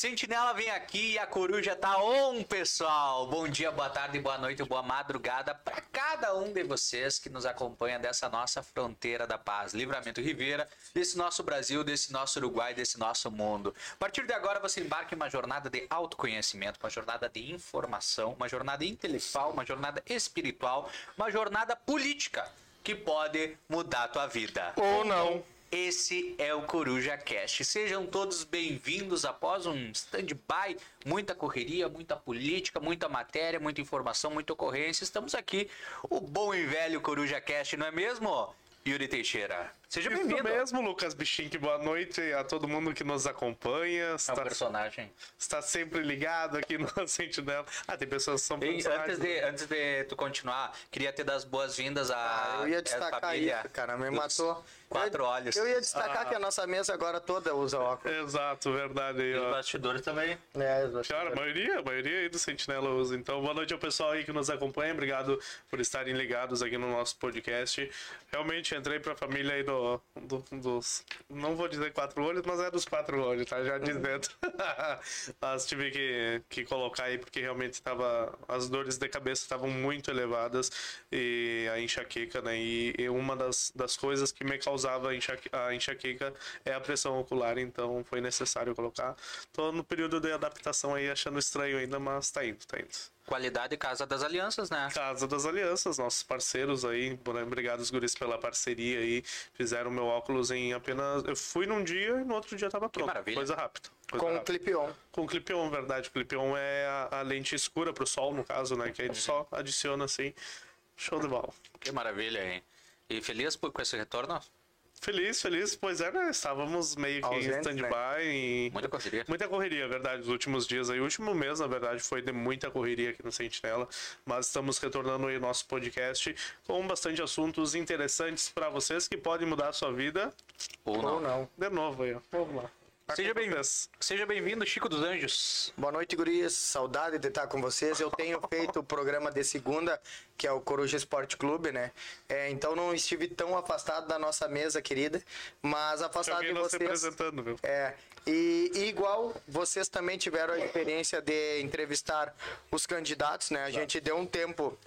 Sentinela vem aqui e a coruja tá on, pessoal. Bom dia, boa tarde, boa noite, boa madrugada para cada um de vocês que nos acompanha dessa nossa fronteira da paz, Livramento Ribeira, desse nosso Brasil, desse nosso Uruguai, desse nosso mundo. A partir de agora você embarca em uma jornada de autoconhecimento, uma jornada de informação, uma jornada intelectual, uma jornada espiritual, uma jornada política que pode mudar a tua vida. Ou não. Esse é o Coruja Cast. Sejam todos bem-vindos após um stand-by, muita correria, muita política, muita matéria, muita informação, muita ocorrência. Estamos aqui, o bom e velho Coruja Cast, não é mesmo? Yuri Teixeira. Seja bem-vindo. Isso mesmo, Lucas Bichink. Boa noite a todo mundo que nos acompanha. É um está, personagem. Está sempre ligado aqui no Sentinela. Ah, tem pessoas que são e, antes de Antes de tu continuar, queria te dar as boas-vindas à ah, Eu ia destacar família isso, cara. Me matou. Quatro olhos. Eu ia destacar ah. que a nossa mesa agora toda usa óculos. Exato, verdade. E os bastidores também. É, os bastidores. Cara, a maioria, a maioria aí do Sentinela usa. Então, boa noite ao pessoal aí que nos acompanha. Obrigado por estarem ligados aqui no nosso podcast. Realmente entrei pra família aí do, do dos. Não vou dizer quatro olhos, mas é dos quatro olhos, tá? Já dizendo. mas tive que, que colocar aí porque realmente estava. As dores de cabeça estavam muito elevadas e a enxaqueca, né? E, e uma das, das coisas que me causava a, enxaque, a enxaqueca é a pressão ocular, então foi necessário colocar. Tô no período de adaptação aí, achando estranho ainda, mas tá indo, tá indo. Qualidade Casa das Alianças, né? Casa das Alianças, nossos parceiros aí. Obrigado, os guris, pela parceria aí. Fizeram meu óculos em apenas. Eu fui num dia e no outro dia tava pronto. Que maravilha. Coisa rápida. Coisa Com rápida. clip on. Com clip on, verdade. O clip on é a, a lente escura pro sol, no caso, né? Que aí só adiciona assim. Show de bola. Que maravilha, hein? E feliz por, com esse retorno? Feliz, feliz, pois é, né? Estávamos meio que em Ausentes, stand-by. né? e- Muita correria. Muita correria, verdade, os últimos dias aí. O último mês, na verdade, foi de muita correria aqui no Sentinela. Mas estamos retornando aí nosso podcast com bastante assuntos interessantes para vocês que podem mudar a sua vida. Ou não. Ou não. De novo aí, ó. Vamos lá. Tá Seja bem-vindo. Seja bem-vindo, Chico dos Anjos. Boa noite, gurias. Saudade de estar com vocês. Eu tenho feito o programa de segunda, que é o Coruja Esporte Clube, né? É, então não estive tão afastado da nossa mesa querida, mas afastado de vocês. apresentando, viu? É, e, e igual vocês também tiveram a experiência de entrevistar os candidatos, né? A gente deu um tempo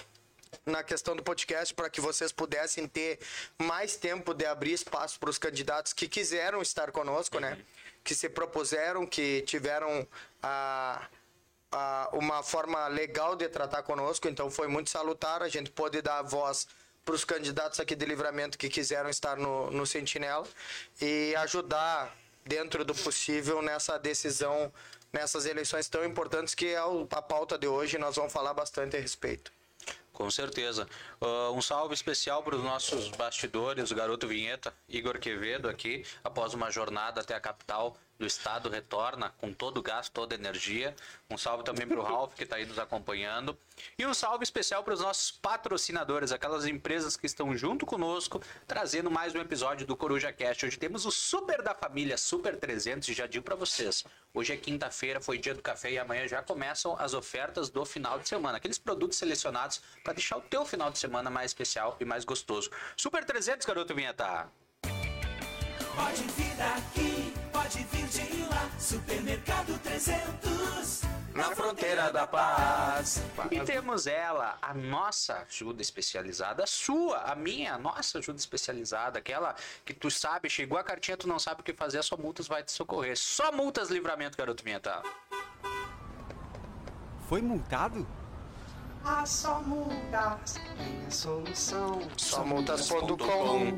na questão do podcast para que vocês pudessem ter mais tempo de abrir espaço para os candidatos que quiseram estar conosco, né? Que se propuseram, que tiveram a, a- uma forma legal de tratar conosco, então foi muito salutar. A gente pôde dar voz para os candidatos aqui de livramento que quiseram estar no, no Sentinela e ajudar dentro do possível nessa decisão, nessas eleições tão importantes que é a pauta de hoje. Nós vamos falar bastante a respeito. Com certeza. Ah, um salve especial para os nossos bastidores, o garoto Vinheta, Igor Quevedo aqui, após uma jornada até a capital do estado, retorna com todo o gás, toda a energia. Um salve também para o Ralph, que está aí nos acompanhando. E um salve especial para os nossos patrocinadores, aquelas empresas que estão junto conosco, trazendo mais um episódio do Coruja Cast. Hoje temos o Super da Família, Super 300, e já digo para vocês, hoje é quinta-feira, foi dia do café e amanhã já começam as ofertas do final de semana. Aqueles produtos selecionados para deixar o teu final de semana mais especial e mais gostoso. Super 300, garoto Vinheta. Pode vir daqui, pode vir de lá. Supermercado 300. Na fronteira da paz. E temos ela, a nossa ajuda especializada, a sua, a minha, a nossa ajuda especializada, aquela que tu sabe, chegou a cartinha, tu não sabe o que fazer, só multas vai te socorrer. Só multas livramento, garoto Vinheta. Foi multado? A só multas tem a solução. Só multas.com.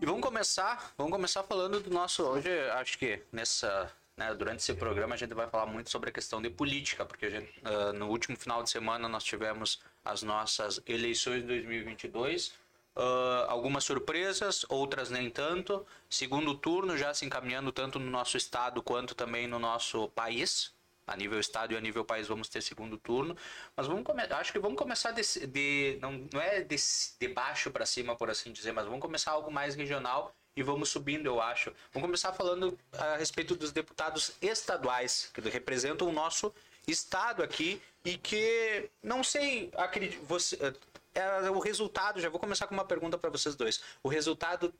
E vamos começar, vamos começar falando do nosso hoje, acho que nessa, né, durante esse programa a gente vai falar muito sobre a questão de política, porque a gente, ah, no último final de semana nós tivemos as nossas eleições de 2022, ah, algumas surpresas, outras nem tanto. Segundo turno já se encaminhando tanto no nosso estado quanto também no nosso país. A nível estado e a nível país vamos ter segundo turno, mas vamos acho que vamos começar desse- de, não, não é de, de baixo para cima, por assim dizer, mas vamos começar algo mais regional e vamos subindo, eu acho. Vamos começar falando a respeito dos deputados estaduais que representam o nosso estado aqui e que não sei, acredito, você é, o resultado, já vou começar com uma pergunta para vocês dois. O resultado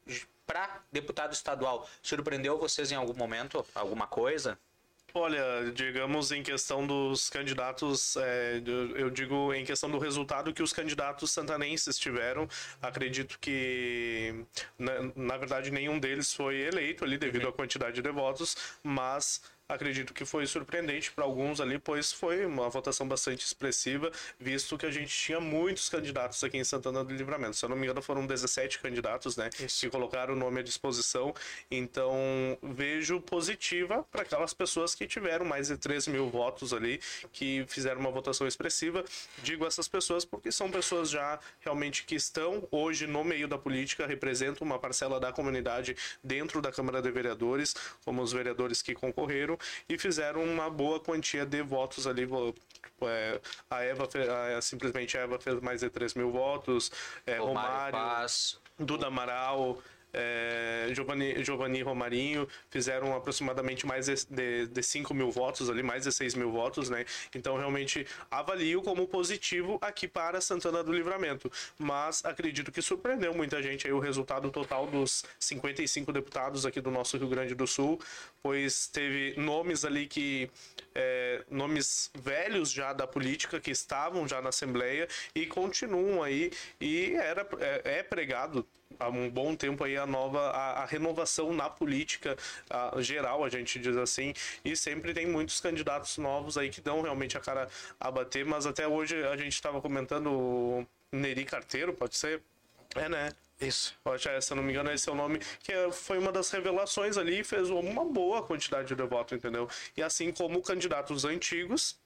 para deputado estadual surpreendeu vocês em algum momento? Alguma coisa? Olha, digamos em questão dos candidatos, é, eu- digo em questão do resultado que os candidatos santanenses tiveram, acredito que, na, na verdade, nenhum deles foi eleito ali devido à quantidade de votos, mas acredito que foi surpreendente para alguns ali, pois foi uma votação bastante expressiva, visto que a gente tinha muitos candidatos aqui em Santana do Livramento. Se eu não me engano, foram 17 candidatos, né, que colocaram o nome à disposição. Então, vejo positiva para aquelas pessoas que tiveram mais de 3 mil votos ali, que fizeram uma votação expressiva. Digo essas pessoas porque são pessoas já realmente que estão hoje no meio da política, representam uma parcela da comunidade dentro da Câmara de Vereadores, como os vereadores que concorreram, e fizeram uma boa quantia de votos ali. vo- é, a Eva, a- simplesmente a Eva fez mais de 3 mil votos, é, Romário Romário, Paz. Duda Amaral, é, Giovanni, Giovanni Romarinho fizeram aproximadamente mais de, de, de 5 mil votos ali, mais de 6 mil votos, né? Então realmente avalio como positivo aqui para Santana do Livramento. Mas acredito que surpreendeu muita gente aí o resultado total dos 55 deputados aqui do nosso Rio Grande do Sul, pois teve nomes ali que. É, nomes velhos já da política que estavam já na Assembleia e continuam aí e era é, é pregado há um bom tempo aí a nova a, a renovação na política a, geral a gente diz assim e sempre tem muitos candidatos novos aí que dão realmente a cara a bater mas até hoje a gente estava comentando Neri Carteiro pode ser? É né Isso. É, se eu não me engano, esse é o nome, que é- foi uma das revelações ali e fez uma boa quantidade de voto, entendeu? E assim como candidatos antigos,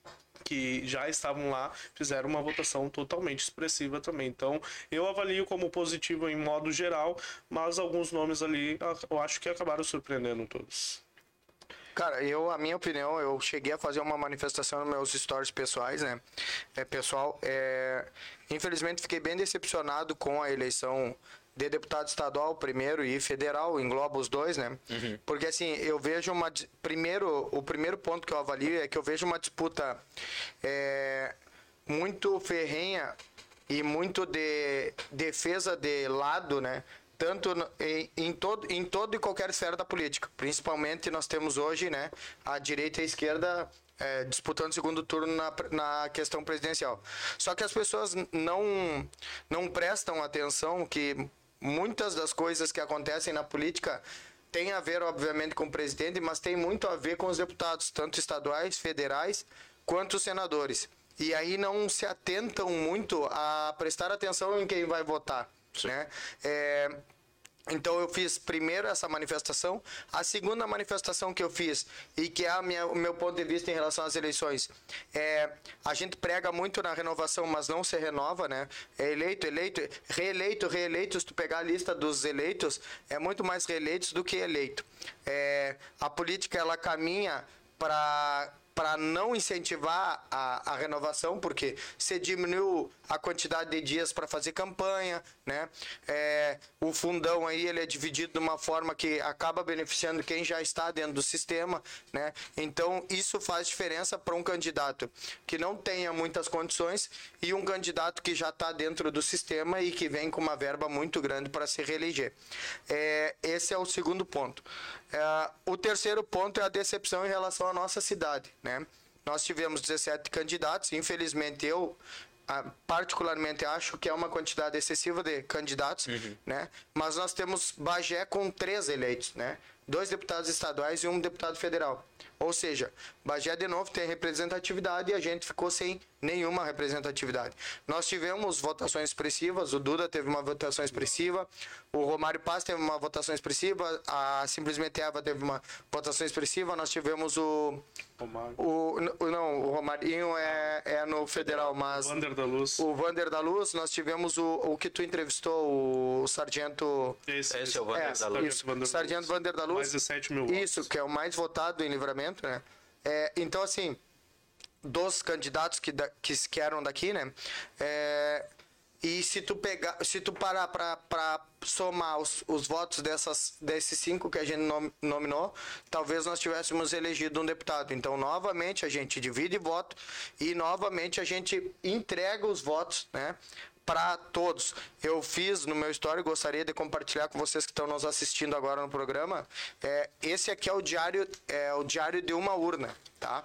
que já estavam lá, fizeram uma votação totalmente expressiva também. Então, eu avalio como positivo em modo geral, mas alguns nomes ali ah, eu acho que acabaram surpreendendo todos. Cara, eu, a minha opinião, eu cheguei a fazer uma manifestação nos meus stories pessoais, né? É, pessoal, é, infelizmente fiquei bem decepcionado com a eleição de deputado estadual primeiro e federal, engloba os dois, né? Porque assim, eu vejo uma primeiro, o primeiro ponto que eu avalio é que eu vejo uma disputa é, muito ferrenha e muito de defesa de lado, né? Tanto em, em todo, em todo e qualquer esfera da política. Principalmente nós temos hoje, né, a direita e a esquerda é, disputando o segundo turno na, na questão presidencial. Só que as pessoas não, não prestam atenção que muitas das coisas que acontecem na política têm a ver, obviamente, com o presidente, mas tem muito a ver com os deputados, tanto estaduais, federais, quanto os senadores. E aí não se atentam muito a prestar atenção em quem vai votar. Né? É, então eu fiz primeiro essa manifestação. A segunda manifestação que eu fiz, e que é a minha- o meu ponto de vista em relação às eleições, é a gente prega muito na renovação, mas não se renova, né? É eleito, eleito, reeleito, reeleito. Se tu pegar a lista dos eleitos, é muito mais reeleitos do que eleito. É, a política ela caminha para para não incentivar a, a renovação, porque você diminuiu a quantidade de dias para fazer campanha, né? É, o fundão aí ele é dividido de uma forma que acaba beneficiando quem já está dentro do sistema, né? Então isso faz diferença para um candidato que não tenha muitas condições e um candidato que já está dentro do sistema e que vem com uma verba muito grande para se reeleger. É, esse é o segundo ponto. É, o terceiro ponto é a decepção em relação à nossa cidade, né? Nós tivemos 17 candidatos, infelizmente eu particularmente acho que é uma quantidade excessiva de candidatos, né? Mas nós temos Bagé com três eleitos, né? Dois deputados estaduais e um deputado federal. Ou seja, Bagé de novo tem representatividade e a gente ficou sem nenhuma representatividade. Nós tivemos votações expressivas, o Duda teve uma votação expressiva, o Romário Paz teve uma votação expressiva, a Simplesmente Eva teve uma votação expressiva, nós tivemos o Romário. o, o- não, o Romarinho é, é no federal, mas Wander da Luz. o Vander da Luz, nós tivemos o, o que tu entrevistou, o sargento. Esse, Esse é o Wander É, da Luz. isso, Sargento Vander da Luz. Mais de 7 mil Isso, votos. que é o mais votado em livramento, né? É, então, assim, dos candidatos que, da- que, que eram daqui, né? É, e se tu pegar, se tu parar para somar os, os votos dessas, desses cinco que a gente nom- nominou, talvez nós tivéssemos elegido um deputado. Então, novamente, a gente divide voto e novamente a gente entrega os votos, né? Para todos. Eu fiz no meu story, gostaria de compartilhar com vocês que estão nos assistindo agora no programa. É, esse aqui é o diário, é o diário de uma urna, tá?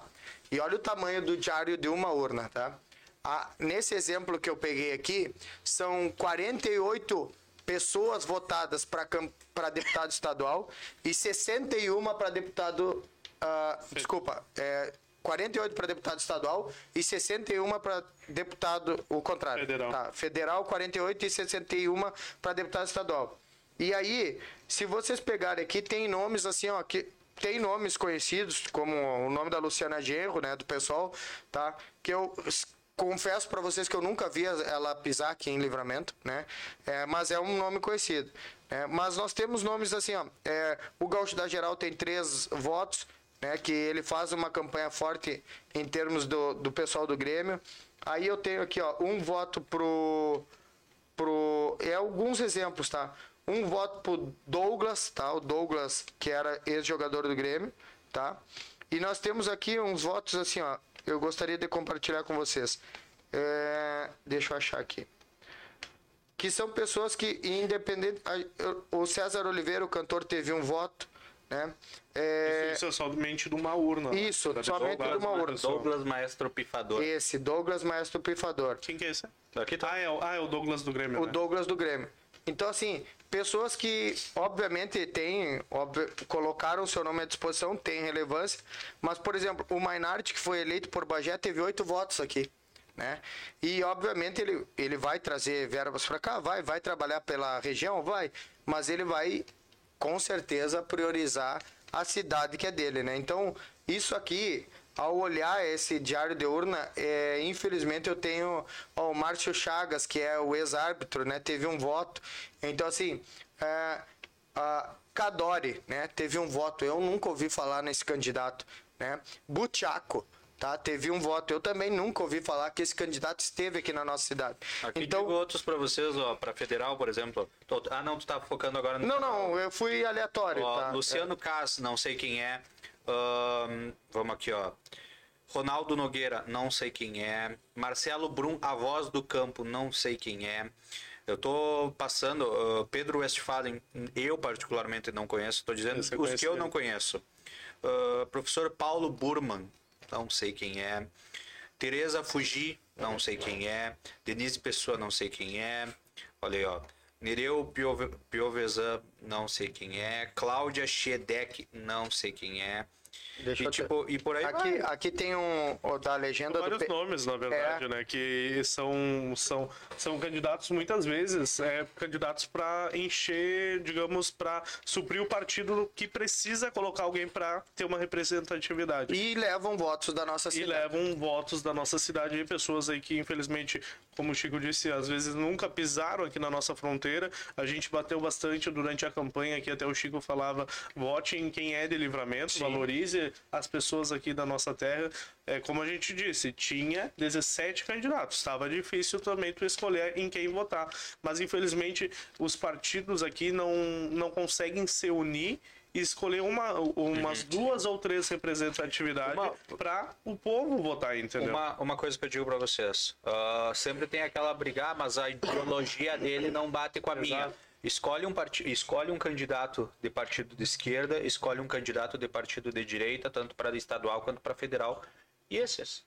E olha o tamanho do diário de uma urna, tá? Ah, nesse exemplo que eu peguei aqui, são 48 pessoas votadas para deputado estadual e 61 para deputado. Uh, desculpa, é, 48 para deputado estadual e 61 para deputado, o contrário. Federal. Tá, federal, 48 e 61 para deputado estadual. E aí, se vocês pegarem aqui, tem nomes assim, ó, que tem nomes conhecidos, como o nome da Luciana Genro, né, do pessoal, tá? Que eu confesso para vocês que eu nunca vi ela pisar aqui em Livramento, né? É, mas é um nome conhecido. É, mas nós temos nomes assim, ó. É, o Gaúcho da Geral tem três votos, né? Que ele faz uma campanha forte em termos do, do pessoal do Grêmio. Aí eu tenho aqui, ó, um voto pro pro é alguns exemplos, tá? Um voto pro Douglas, tá? O Douglas que era ex-jogador do Grêmio, tá? E nós temos aqui uns votos assim, ó eu gostaria de compartilhar com vocês. É, deixa eu achar aqui. Que são pessoas que, independente. O César Oliveira, o cantor, teve um voto. Né? É... Isso é somente de uma urna. Né? Isso, né? somente de uma urna. Douglas Maestro Pifador. Esse, Douglas Maestro Pifador. Quem que é esse? Aqui tá. ah, é, ah, é o Douglas do Grêmio. O né? Douglas do Grêmio. Então, assim, pessoas que, obviamente, têm, colocaram o seu nome à disposição, tem relevância, mas, por exemplo, o Mainart, que foi eleito por Bagé, teve oito votos aqui. Né? E, obviamente, ele, ele vai trazer verbas para cá, vai, vai trabalhar pela região, vai, mas ele vai, com certeza, priorizar a cidade que é dele, né? Então, isso aqui ao olhar esse diário de urna, é, infelizmente eu tenho ó, o Márcio Chagas, que é o ex-árbitro, né? Teve um voto. Então, assim, é, a Cadore, né? Teve um voto. Eu nunca ouvi falar nesse candidato, né? Buchaco, tá? Teve um voto. Eu também nunca ouvi falar que esse candidato esteve aqui na nossa cidade. Aqui então digo outros para vocês, ó, para federal, por exemplo. Ah, não, tu tá focando agora no Não, não, eu fui aleatório, ó, tá? Luciano é. Cass, não sei quem é. Um, vamos aqui, ó. Ronaldo Nogueira, não sei quem é. Marcelo Brum, a voz do campo, não sei quem é. Eu tô passando, uh, Pedro Westphalen, eu particularmente não conheço, tô dizendo os que eu não conheço. Uh, professor Paulo Burman, não sei quem é. Tereza Fugi, não sei quem é. Denise Pessoa, não sei quem é. Olha aí, ó. Nereu Piove, Piovesan, não sei quem é. Cláudia Schedek, não sei quem é. Deixa e, tipo, e por aí aqui, vai. aqui tem um o da legenda São vários do nomes, na verdade, é. né? Que são, são, são candidatos muitas vezes, é, candidatos para encher, digamos, para suprir o partido que precisa colocar alguém para ter uma representatividade. E levam votos da nossa cidade. E levam votos da nossa cidade e pessoas aí que infelizmente como o Chico disse, às vezes nunca pisaram aqui na nossa fronteira. A gente bateu bastante durante a campanha que até o Chico falava, vote em quem é de livramento, Sim. valorize as pessoas aqui da nossa terra. É, como a gente disse, tinha 17 candidatos. Estava difícil também tu escolher em quem votar. Mas infelizmente os partidos aqui não, não conseguem se unir e escolher uma, umas uhum. duas ou três representatividades para o povo votar, entendeu? Uma, uma coisa que eu digo para vocês: uh, sempre tem aquela briga, ah, mas a ideologia dele não bate com a minha. Escolhe um, part... escolhe um candidato de partido de esquerda, escolhe um candidato de partido de direita, tanto para estadual quanto para federal. E esses?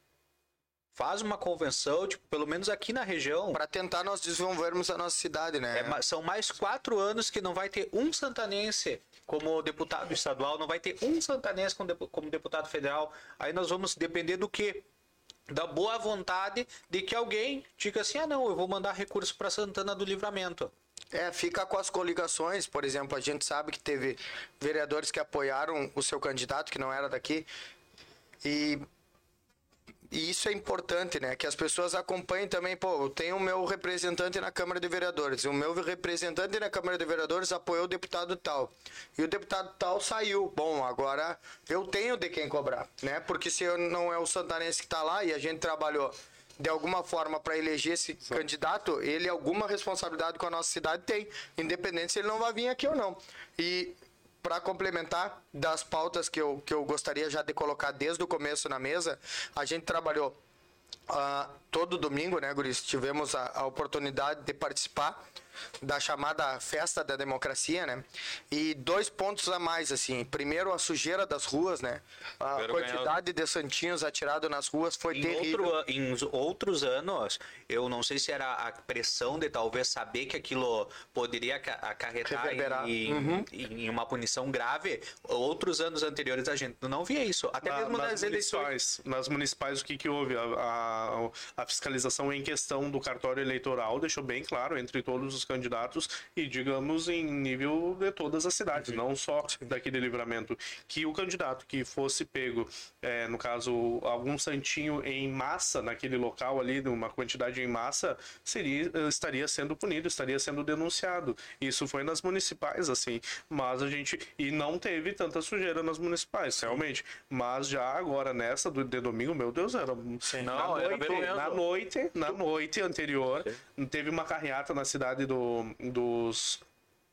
faz uma convenção, tipo, pelo menos aqui na região. Para tentar nós desenvolvermos a nossa cidade, né? É, são mais quatro anos que não vai ter um santanense como deputado estadual, não vai ter um santanense como deputado federal. Aí nós vamos depender do quê? Da boa vontade de que alguém diga assim: ah, não, eu vou mandar recurso para Santana do Livramento. É, fica com as coligações, por exemplo, a gente sabe que teve vereadores que apoiaram o seu candidato, que não era daqui, e e isso é importante, né? Que as pessoas acompanhem também. Pô, eu tenho o meu representante na Câmara de Vereadores. O meu representante na Câmara de Vereadores apoiou o deputado tal. E o deputado tal saiu. Bom, agora eu tenho de quem cobrar, né? Porque se eu não é o santanense que está lá e a gente trabalhou de alguma forma para eleger esse Sim. candidato, ele alguma responsabilidade com a nossa cidade tem, independente se ele não vai vir aqui ou não. E para complementar das pautas que eu, que eu gostaria já de colocar desde o começo na mesa, a gente trabalhou ah, todo domingo, né, Guris, tivemos a, a oportunidade de participar da chamada Festa da Democracia, né? E dois pontos a mais, assim. Primeiro, a sujeira das ruas, né? A Primeiro quantidade de santinhos atirados nas ruas foi Em, terrível. outro, em outros anos, eu não sei se era a pressão de talvez saber que aquilo poderia aca- acarretar em, Uhum. em uma punição grave. Outros anos anteriores a gente não via isso. Até Na- mesmo nas nas eleições. municipais, nas municipais, o que, que houve? A, a, a fiscalização em questão do cartório eleitoral deixou bem claro entre todos os candidatos e, digamos, em nível de todas as cidades, Uhum. não só daqui de livramento, que o candidato que fosse pego, é, no caso, algum santinho em massa naquele local ali, numa quantidade em massa, seria, estaria sendo punido, estaria sendo denunciado. Isso foi nas municipais, assim, mas a gente. E não teve tanta sujeira nas municipais, realmente. Mas já agora, nessa do, de domingo, meu Deus, era. Não, na, noite, na noite, na noite anterior, teve uma carreata na cidade do, dos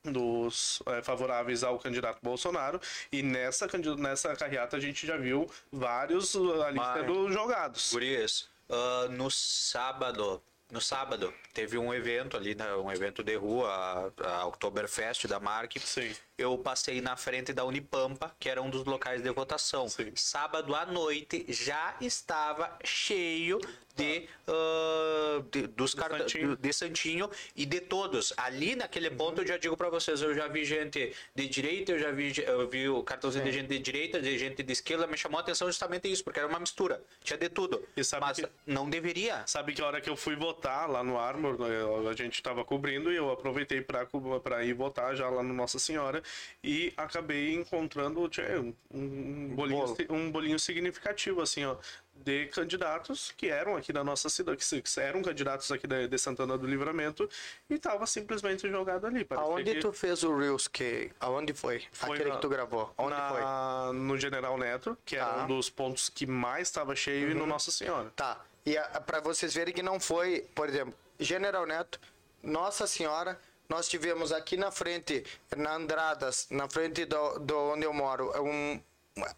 dos eh, favoráveis ao candidato Bolsonaro e nessa nessa carreata a gente já viu vários uh, ali Mas- sendo jogados. Gurias, ah, no sábado, no sábado, teve um evento ali, né, um evento de rua, a, a Oktoberfest da Mark. Sim. Eu passei na frente da Unipampa, que era um dos locais de votação. Sim. Sábado à noite já estava cheio de, ah, de- dos carta- Santinho. de Santinho e de todos. Ali naquele ponto eu já digo para vocês, eu já vi gente de direita, eu já vi, eu vi o cartãozinho de gente de direita, de gente de esquerda, me chamou a atenção justamente isso, porque era uma mistura, tinha de tudo. Mas que- não deveria. Sabe que a hora que eu fui votar lá no Armor, eu- a gente estava cobrindo e eu aproveitei para ir votar já lá no Nossa Senhora e acabei encontrando tchê, um, um bolinho, um bolinho significativo, assim, ó, de candidatos que eram aqui da nossa cidade, que eram candidatos aqui de, de Santana do Livramento e tava simplesmente jogado ali. Aonde que tu fez o Reels? Que... Aonde foi? Foi Aquele na- que tu gravou. Onde foi? na- No General Neto, que era Tá. Uhum. um dos pontos que mais estava cheio, e no Nossa Senhora. Tá. E para vocês verem que não foi, por exemplo, General Neto, Nossa Senhora, nós tivemos aqui na frente, na Andradas, na frente do, do onde eu moro, um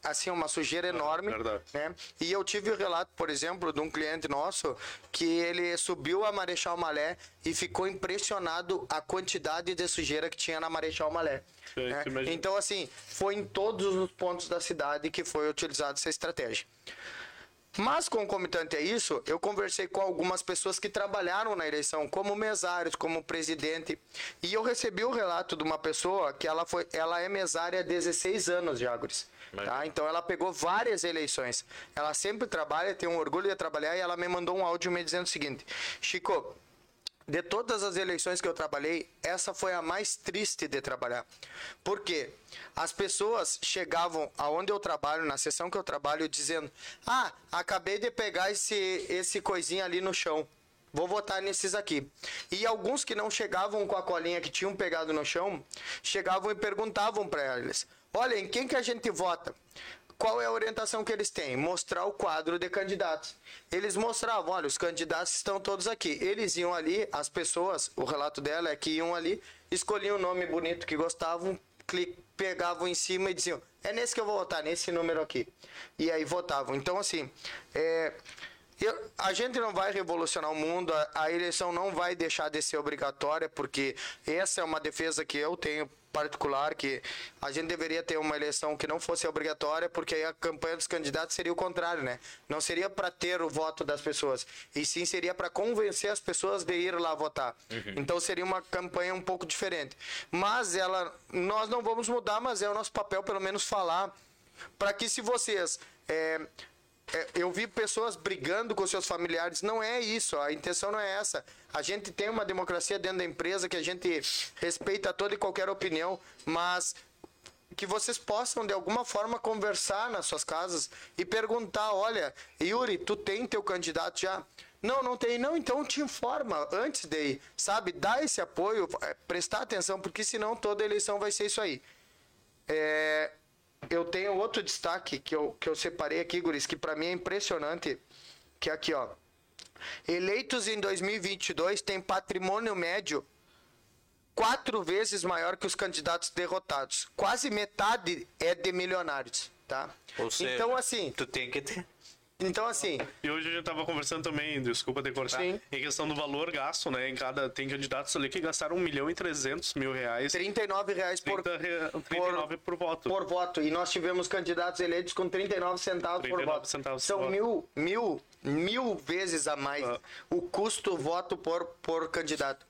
assim uma sujeira enorme, verdade. né? E eu tive o relato, por exemplo, de um cliente nosso que ele subiu a Marechal Malé e ficou impressionado a quantidade de sujeira que tinha na Marechal Malé. Sim, né? Então assim, foi em todos os pontos da cidade que foi utilizada essa estratégia. Mas concomitante a isso, eu conversei com algumas pessoas que trabalharam na eleição, como mesários, como presidente, e eu recebi o relato de uma pessoa que ela foi, ela é mesária há 16 anos, Jagores. Tá? Então ela pegou várias eleições. Ela sempre trabalha, tem um orgulho de trabalhar e ela me mandou um áudio me dizendo o seguinte: Chico, de todas as eleições que eu trabalhei, essa foi a mais triste de trabalhar. Por quê? As pessoas chegavam aonde eu trabalho, na sessão que eu trabalho, dizendo: Ah, acabei de pegar esse, esse coisinha ali no chão. Vou votar nesses aqui. E alguns que não chegavam com a colinha que tinham pegado no chão, chegavam e perguntavam para eles: Olha, em quem que a gente vota? Qual é a orientação que eles têm? Mostrar o quadro de candidatos. Eles mostravam, olha, os candidatos estão todos aqui. Eles iam ali, as pessoas, o relato dela é que iam ali, escolhiam o nome bonito que gostavam, pegavam em cima e diziam, é nesse que eu vou votar, nesse número aqui. E aí votavam. Então, assim, é, eu- a gente não vai revolucionar o mundo, a, a eleição não vai deixar de ser obrigatória, porque essa é uma defesa que eu tenho particular, que a gente deveria ter uma eleição que não fosse obrigatória, porque aí a campanha dos candidatos seria o contrário, né? Não seria para ter o voto das pessoas, e sim seria para convencer as pessoas de ir lá votar. Então seria uma campanha um pouco diferente. Mas ela, nós não vamos mudar, mas é o nosso papel pelo menos falar para que se vocês é, eu vi pessoas brigando com seus familiares. Não é isso, a intenção não é essa. A gente tem uma democracia dentro da empresa que a gente respeita toda e qualquer opinião, mas que vocês possam de alguma forma conversar nas suas casas e perguntar, olha, Yuri, tu tem teu candidato já? Não, não tem. Não, então te informa antes de ir, sabe? Dá esse apoio, é, prestar atenção, porque senão toda eleição vai ser isso aí. É, eu tenho outro destaque que eu, que eu separei aqui, Guris, que para mim é impressionante, que é aqui, ó. Eleitos em 2022 têm patrimônio médio quatro vezes maior que os candidatos derrotados. Quase metade é de milionários, tá? Ou seja, então, assim, tu tem que ter. Então, assim, E hoje a gente tava conversando também, desculpa ter cortado, Sim. em questão do valor gasto, né? Em cada. Tem candidatos ali que gastaram 1 milhão e 300 mil reais. 39 reais por, 30 re- 39 por, voto. por voto. E nós tivemos candidatos eleitos com 39 centavos por 39 voto. centavos por São voto. mil, mil, mil vezes a mais Ah. o custo voto por, por candidato.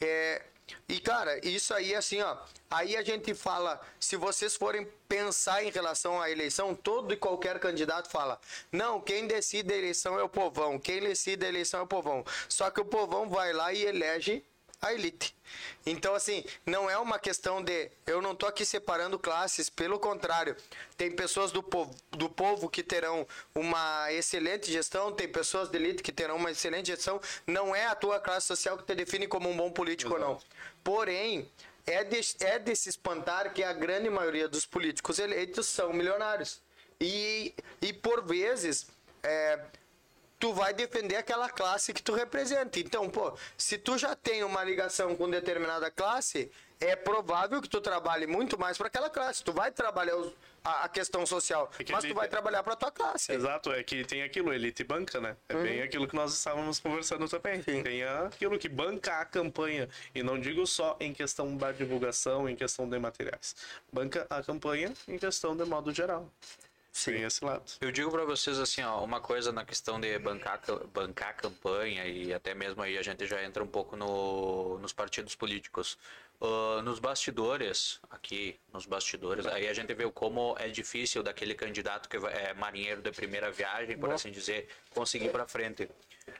É, e, cara, isso aí, assim, ó. Aí a gente fala, se vocês forem pensar em relação à eleição, todo e qualquer candidato fala: não, quem decide a eleição é o povão, quem decide a eleição é o povão. Só que o povão vai lá e elege a elite. Então, assim, não é uma questão de. Eu não tô aqui separando classes, pelo contrário. Tem pessoas do povo, do povo que terão uma excelente gestão, tem pessoas de elite que terão uma excelente gestão. Não é a tua classe social que te define como um bom político ou não. Porém, é de, é de se espantar que a grande maioria dos políticos eleitos são milionários. E, e por vezes. É, tu vai defender aquela classe que tu representa. Então, pô, se tu já tem uma ligação com determinada classe, é provável que tu trabalhe muito mais para aquela classe. Tu vai trabalhar os- a, a questão social, É que mas ele- tu vai trabalhar para tua classe. Exato, é que tem aquilo, elite banca, né? É bem aquilo que nós estávamos conversando também. Uhum. Sim. Tem aquilo que banca a campanha. E não digo só em questão da divulgação, em questão de materiais. Banca a campanha em questão de modo geral. Tem esse lado. Eu digo pra vocês assim, ó, uma coisa na questão de bancar, ca- bancar campanha e até mesmo aí a gente já entra um pouco no, nos partidos políticos. Ah, nos bastidores, aqui nos bastidores, aí a gente vê como é difícil daquele candidato que é marinheiro de primeira viagem, por assim dizer, conseguir pra frente.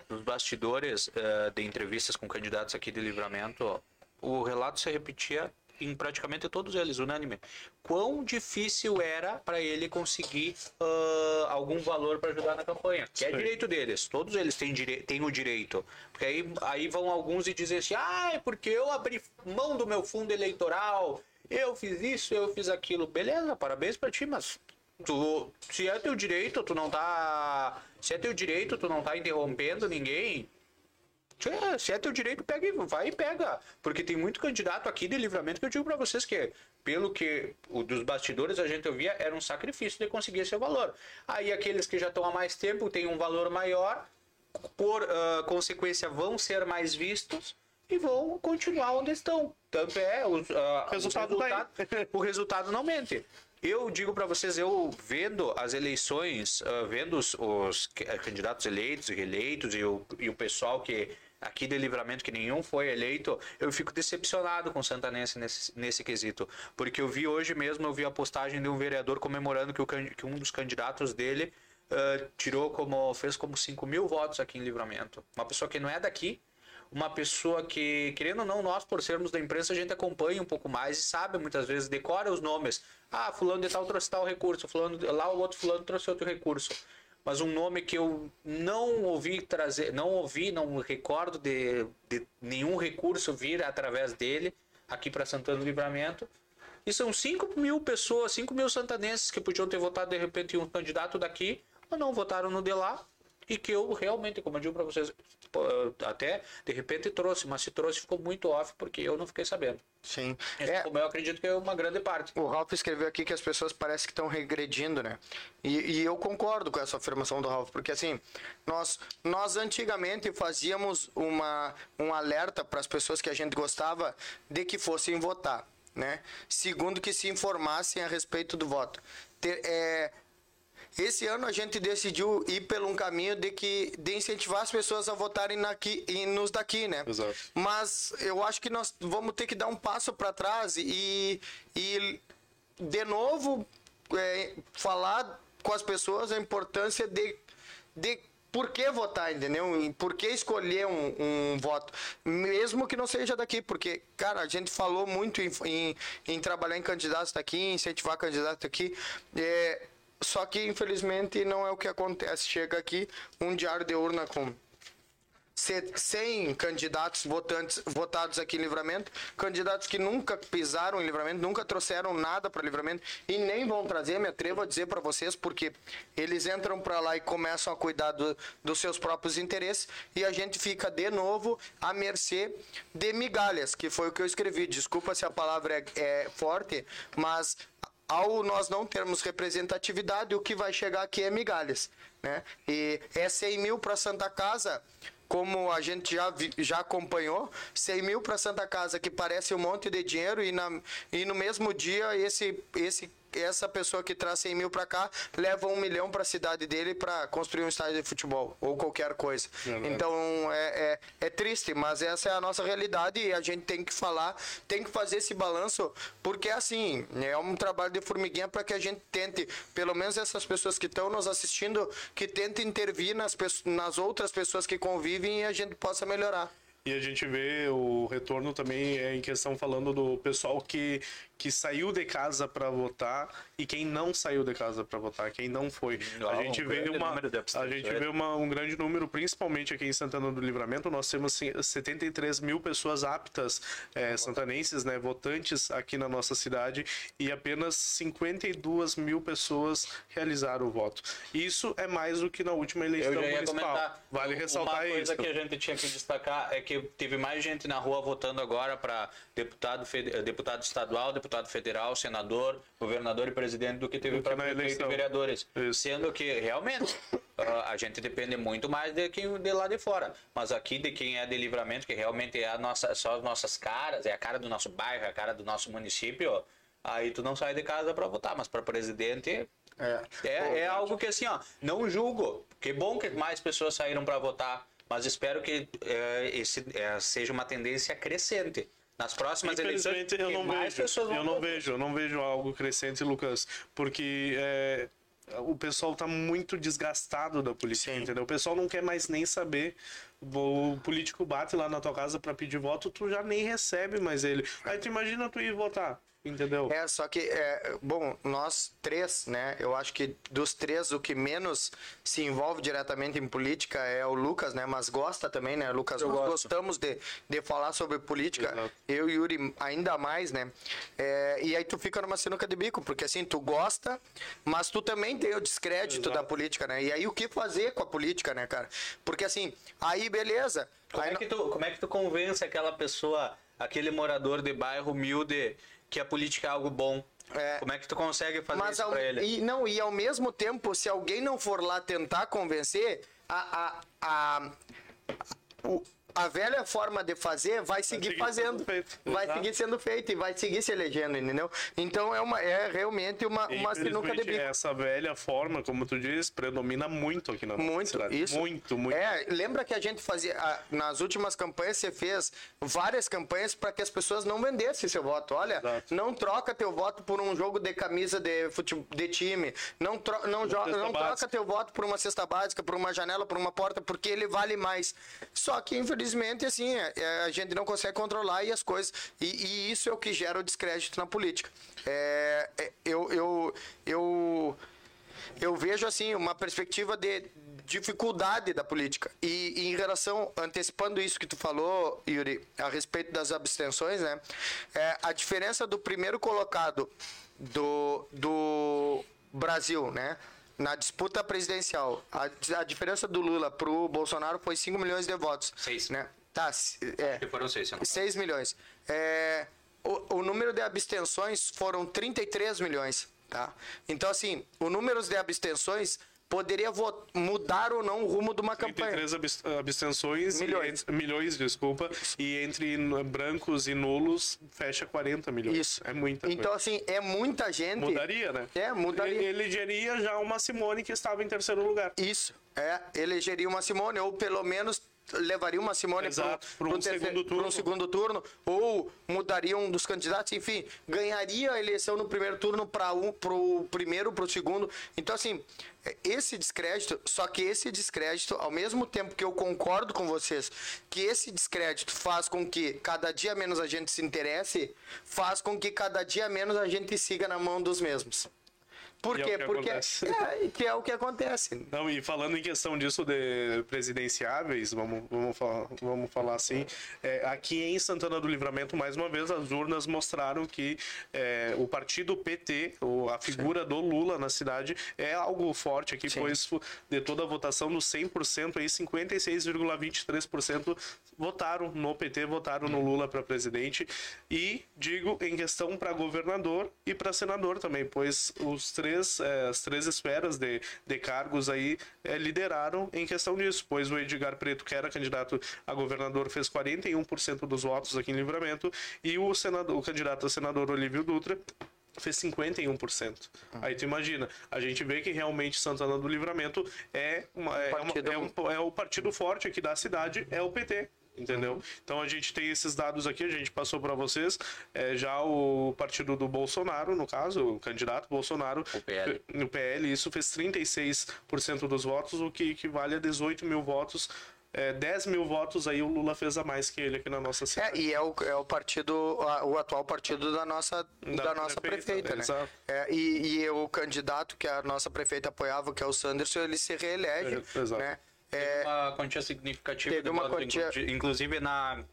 Nos bastidores eh, de entrevistas com candidatos aqui de livramento, o relato se repetia em praticamente todos eles, unânime. Quão difícil era para ele conseguir ah, algum valor para ajudar na campanha. Que é Sim. direito deles. Todos eles têm, dire... têm o direito. Porque aí, aí vão alguns e dizem assim: ah, é porque eu abri mão do meu fundo eleitoral, eu fiz isso, eu fiz aquilo. Beleza, parabéns para ti, mas. Tu, se é teu direito, tu não tá. Se é teu direito, tu não tá interrompendo ninguém. Tchê, Se é teu direito, pega e vai e pega. Porque tem muito candidato aqui de livramento que eu digo pra vocês que, pelo que o dos bastidores a gente ouvia, era um sacrifício de conseguir esse valor. Aí aqueles que já estão há mais tempo têm um valor maior, por ah, consequência vão ser mais vistos e vão continuar onde estão. Tanto é, os, os Resultado tá aí. resultados- o resultado não mente. Eu digo para vocês, eu vendo as eleições, ah, vendo os, os ca- candidatos eleitos e reeleitos e o, e o pessoal que aqui de livramento que nenhum foi eleito, eu fico decepcionado com o Santanense nesse, nesse quesito. Porque eu vi hoje mesmo, eu vi a postagem de um vereador comemorando que, o, que um dos candidatos dele ah, tirou como, fez como 5 mil votos aqui em livramento. Uma pessoa que não é daqui, uma pessoa que, querendo ou não, nós, por sermos da imprensa, a gente acompanha um pouco mais e sabe muitas vezes, decora os nomes. Ah, fulano de tal trouxe tal recurso, fulano de- lá o outro fulano trouxe outro recurso. Mas um nome que eu não ouvi trazer, não ouvi, não recordo de, de nenhum recurso vir através dele aqui para Santana do Livramento. E são 5 mil pessoas, 5 mil santanenses que podiam ter votado de repente em um candidato daqui, mas não votaram no de lá. E que eu realmente, como eu digo para vocês, até de repente trouxe, mas se trouxe ficou muito off porque eu não fiquei sabendo. Sim. É, Como eu acredito que é uma grande parte. O Ralph escreveu aqui que as pessoas parecem que estão regredindo, né? E, e eu concordo com essa afirmação do Ralph, porque assim, nós, nós antigamente fazíamos uma, um alerta para as pessoas que a gente gostava de que fossem votar, né? Segundo que se informassem a respeito do voto. Ter, é, esse ano a gente decidiu ir por um caminho de que de incentivar as pessoas a votarem naqui, nos daqui, né? Exato. Mas eu acho que nós vamos ter que dar um passo para trás e, e de novo é, falar com as pessoas a importância de, de por que votar, entendeu? E por que escolher um, um voto, mesmo que não seja daqui, porque, cara, a gente falou muito em, em, em trabalhar em candidatos daqui, incentivar candidatos daqui, é, só que infelizmente não é o que acontece. Chega aqui um diário de urna com se- 100 candidatos votantes votados aqui em Livramento, candidatos que nunca pisaram em Livramento, nunca trouxeram nada para Livramento e nem vão trazer, me atrevo a dizer para vocês, porque eles entram para lá e começam a cuidar do- dos seus próprios interesses e a gente fica de novo à mercê de migalhas, que foi o que eu escrevi. Desculpa se a palavra é, é forte, mas ao nós não termos representatividade, o que vai chegar aqui é migalhas, né? E é 100 mil para Santa Casa, como a gente já, já acompanhou, 100 mil para Santa Casa, que parece um monte de dinheiro, e, na, e no mesmo dia esse, esse, essa pessoa que traz 100 mil para cá leva um milhão para a cidade dele para construir um estádio de futebol ou qualquer coisa. Verdade. Então é, é, é triste, mas essa é a nossa realidade e a gente tem que falar, tem que fazer esse balanço, porque assim, é um trabalho de formiguinha para que a gente tente, pelo menos essas pessoas que estão nos assistindo, que tentem intervir nas, nas outras pessoas que convivem e a gente possa melhorar. E a gente vê o retorno também é em questão falando do pessoal que, que saiu de casa para votar e quem não saiu de casa para votar, quem não foi. Não, a gente um vê uma a gente vê uma, um grande número, principalmente aqui em Santana do Livramento, nós temos assim, 73 mil pessoas aptas eh, santanenses, né, votantes aqui na nossa cidade e apenas 52 mil pessoas realizaram o voto. Isso é mais do que na última eleição municipal. comentar. Vale ressaltar Uma coisa isso. que a gente tinha que destacar é que teve mais gente na rua votando agora para deputado, eh, deputado estadual, deputado federal, senador, governador e presidente do que teve para prefeito e vereadores. Isso. Sendo que, realmente, ah, a gente depende muito mais de quem de lá de fora. Mas aqui, de quem é de livramento, que realmente é a nossa, só as nossas caras, é a cara do nosso bairro, é a cara do nosso município, aí tu não sai de casa para votar. Mas para presidente, é, é algo que assim, ó, não julgo. Que bom que mais pessoas saíram para votar, mas espero que é, esse é, seja uma tendência crescente. Nas próximas eleições, eu não mais vejo, eu não votar. vejo, eu não vejo algo crescente, Lucas, porque é, o pessoal tá muito desgastado da política, entendeu? O pessoal não quer mais nem saber. O político bate lá na tua casa para pedir voto, tu já nem recebe mais ele. Aí tu imagina tu ir votar, entendeu? É, só que, é, bom, nós três, né? Eu acho que dos três, o que menos se envolve diretamente em política é o Lucas, né? Mas gosta também, né, Lucas? Eu nós gosto. gostamos de, de falar sobre política. Exato. Eu e Yuri ainda mais, né? É, e aí tu fica numa sinuca de bico, porque assim, tu gosta, mas tu também tem o descrédito Exato. da política, né? E aí o que fazer com a política, né, cara? Porque assim, aí beleza. Como aí é, que tu, como é que tu convence aquela pessoa, aquele morador de bairro humilde, que a política é algo bom? É. Como é que tu consegue fazer isso ao, pra ele? e não e ao mesmo tempo, se alguém não for lá tentar convencer, a, a, a, o- a velha forma de fazer vai seguir seguir fazendo, vai Exato. seguir sendo feito e vai seguir se elegendo, entendeu? Então é uma é realmente uma, uma sinuca de bico. essa velha forma, como tu diz, predomina muito aqui na nossa Muito, cidade. isso. Muito, muito. É, lembra que a gente fazia. a- nas últimas campanhas, você fez várias campanhas para que as pessoas não vendessem seu voto. Olha, Exato. não troca teu voto por um jogo de camisa de, de time. Não, tro, não, jo- não básica. troca teu voto por uma cesta básica, por uma janela, por uma porta, porque ele vale mais. Só que, infelizmente, assim, é- é, a gente não consegue controlar e as coisas. E, e isso é o que gera o descrédito na política. É, é, eu, eu, eu eu vejo assim uma perspectiva de dificuldade da política e, e em relação antecipando isso que tu falou Yuri a respeito das abstenções né é, a diferença do primeiro colocado do, do Brasil né na disputa presidencial a, a diferença do Lula pro Bolsonaro foi 5 milhões de votos Seis. né tá é Que foram seis, se eu não- 6 milhões. É, o, o número de abstenções foram 33 milhões. Tá? Então, assim, o número de abstenções poderia mudar ou não o rumo de uma campanha. 33 abs- abstenções Milhões. E, milhões, desculpa, e entre brancos e nulos fecha 40 milhões. Isso. É muita Então, coisa. assim, é muita gente. Mudaria, né? É, mudaria. Ele elegeria já uma Simone que estava em terceiro lugar. Isso. É, elegeria uma Simone, ou pelo menos levaria uma Simone pra um pra um segundo turno, ou mudaria um dos candidatos, enfim, ganharia a eleição no primeiro turno para um, pro primeiro, pro segundo. Então, assim, esse descrédito, só que esse descrédito, ao mesmo tempo que eu concordo com vocês, que esse descrédito faz com que cada dia menos a gente se interesse, faz com que cada dia menos a gente siga na mão dos mesmos. Por é quê? que Porque acontece. é, que é o que acontece. Não, e falando em questão disso de presidenciáveis, vamos, vamos, falar, vamos falar assim, é, aqui em Santana do Livramento, mais uma vez, as urnas mostraram que é, o partido PT, a figura do Lula na cidade, é algo forte aqui, pois de toda a votação, no 100%, aí 56,23% votaram no PT, votaram no Lula para presidente. E digo em questão para governador e para senador também, pois os três, eh, as três esferas de, de cargos aí eh, lideraram em questão disso, pois o Edgar Preto, que era candidato a governador, fez 41% dos votos aqui em Livramento e o, senador, o candidato a senador Olívio Dutra fez 51%. Aí tu imagina, a gente vê que realmente Santana do Livramento é, uma, é, uma- partido- é um, é o partido forte aqui da cidade, é o PT. Entendeu? Então a gente tem esses dados aqui, a gente passou para vocês. É, já o partido do Bolsonaro, no caso, o candidato Bolsonaro, O PL. no PL, isso fez 36% dos votos, o que equivale a 18 mil votos. É, 10 mil votos aí o Lula fez a mais que ele aqui na nossa É, cidade. e é o, é o partido, o atual partido da nossa, da, Da nossa prefeita, prefeita, né? exato. É, e, e o candidato que a nossa prefeita apoiava, que é o Sanderson, ele se reelege, É, exato. né? É, uma quantia significativa Teve de uma votos, quantia- inclu- inclusive na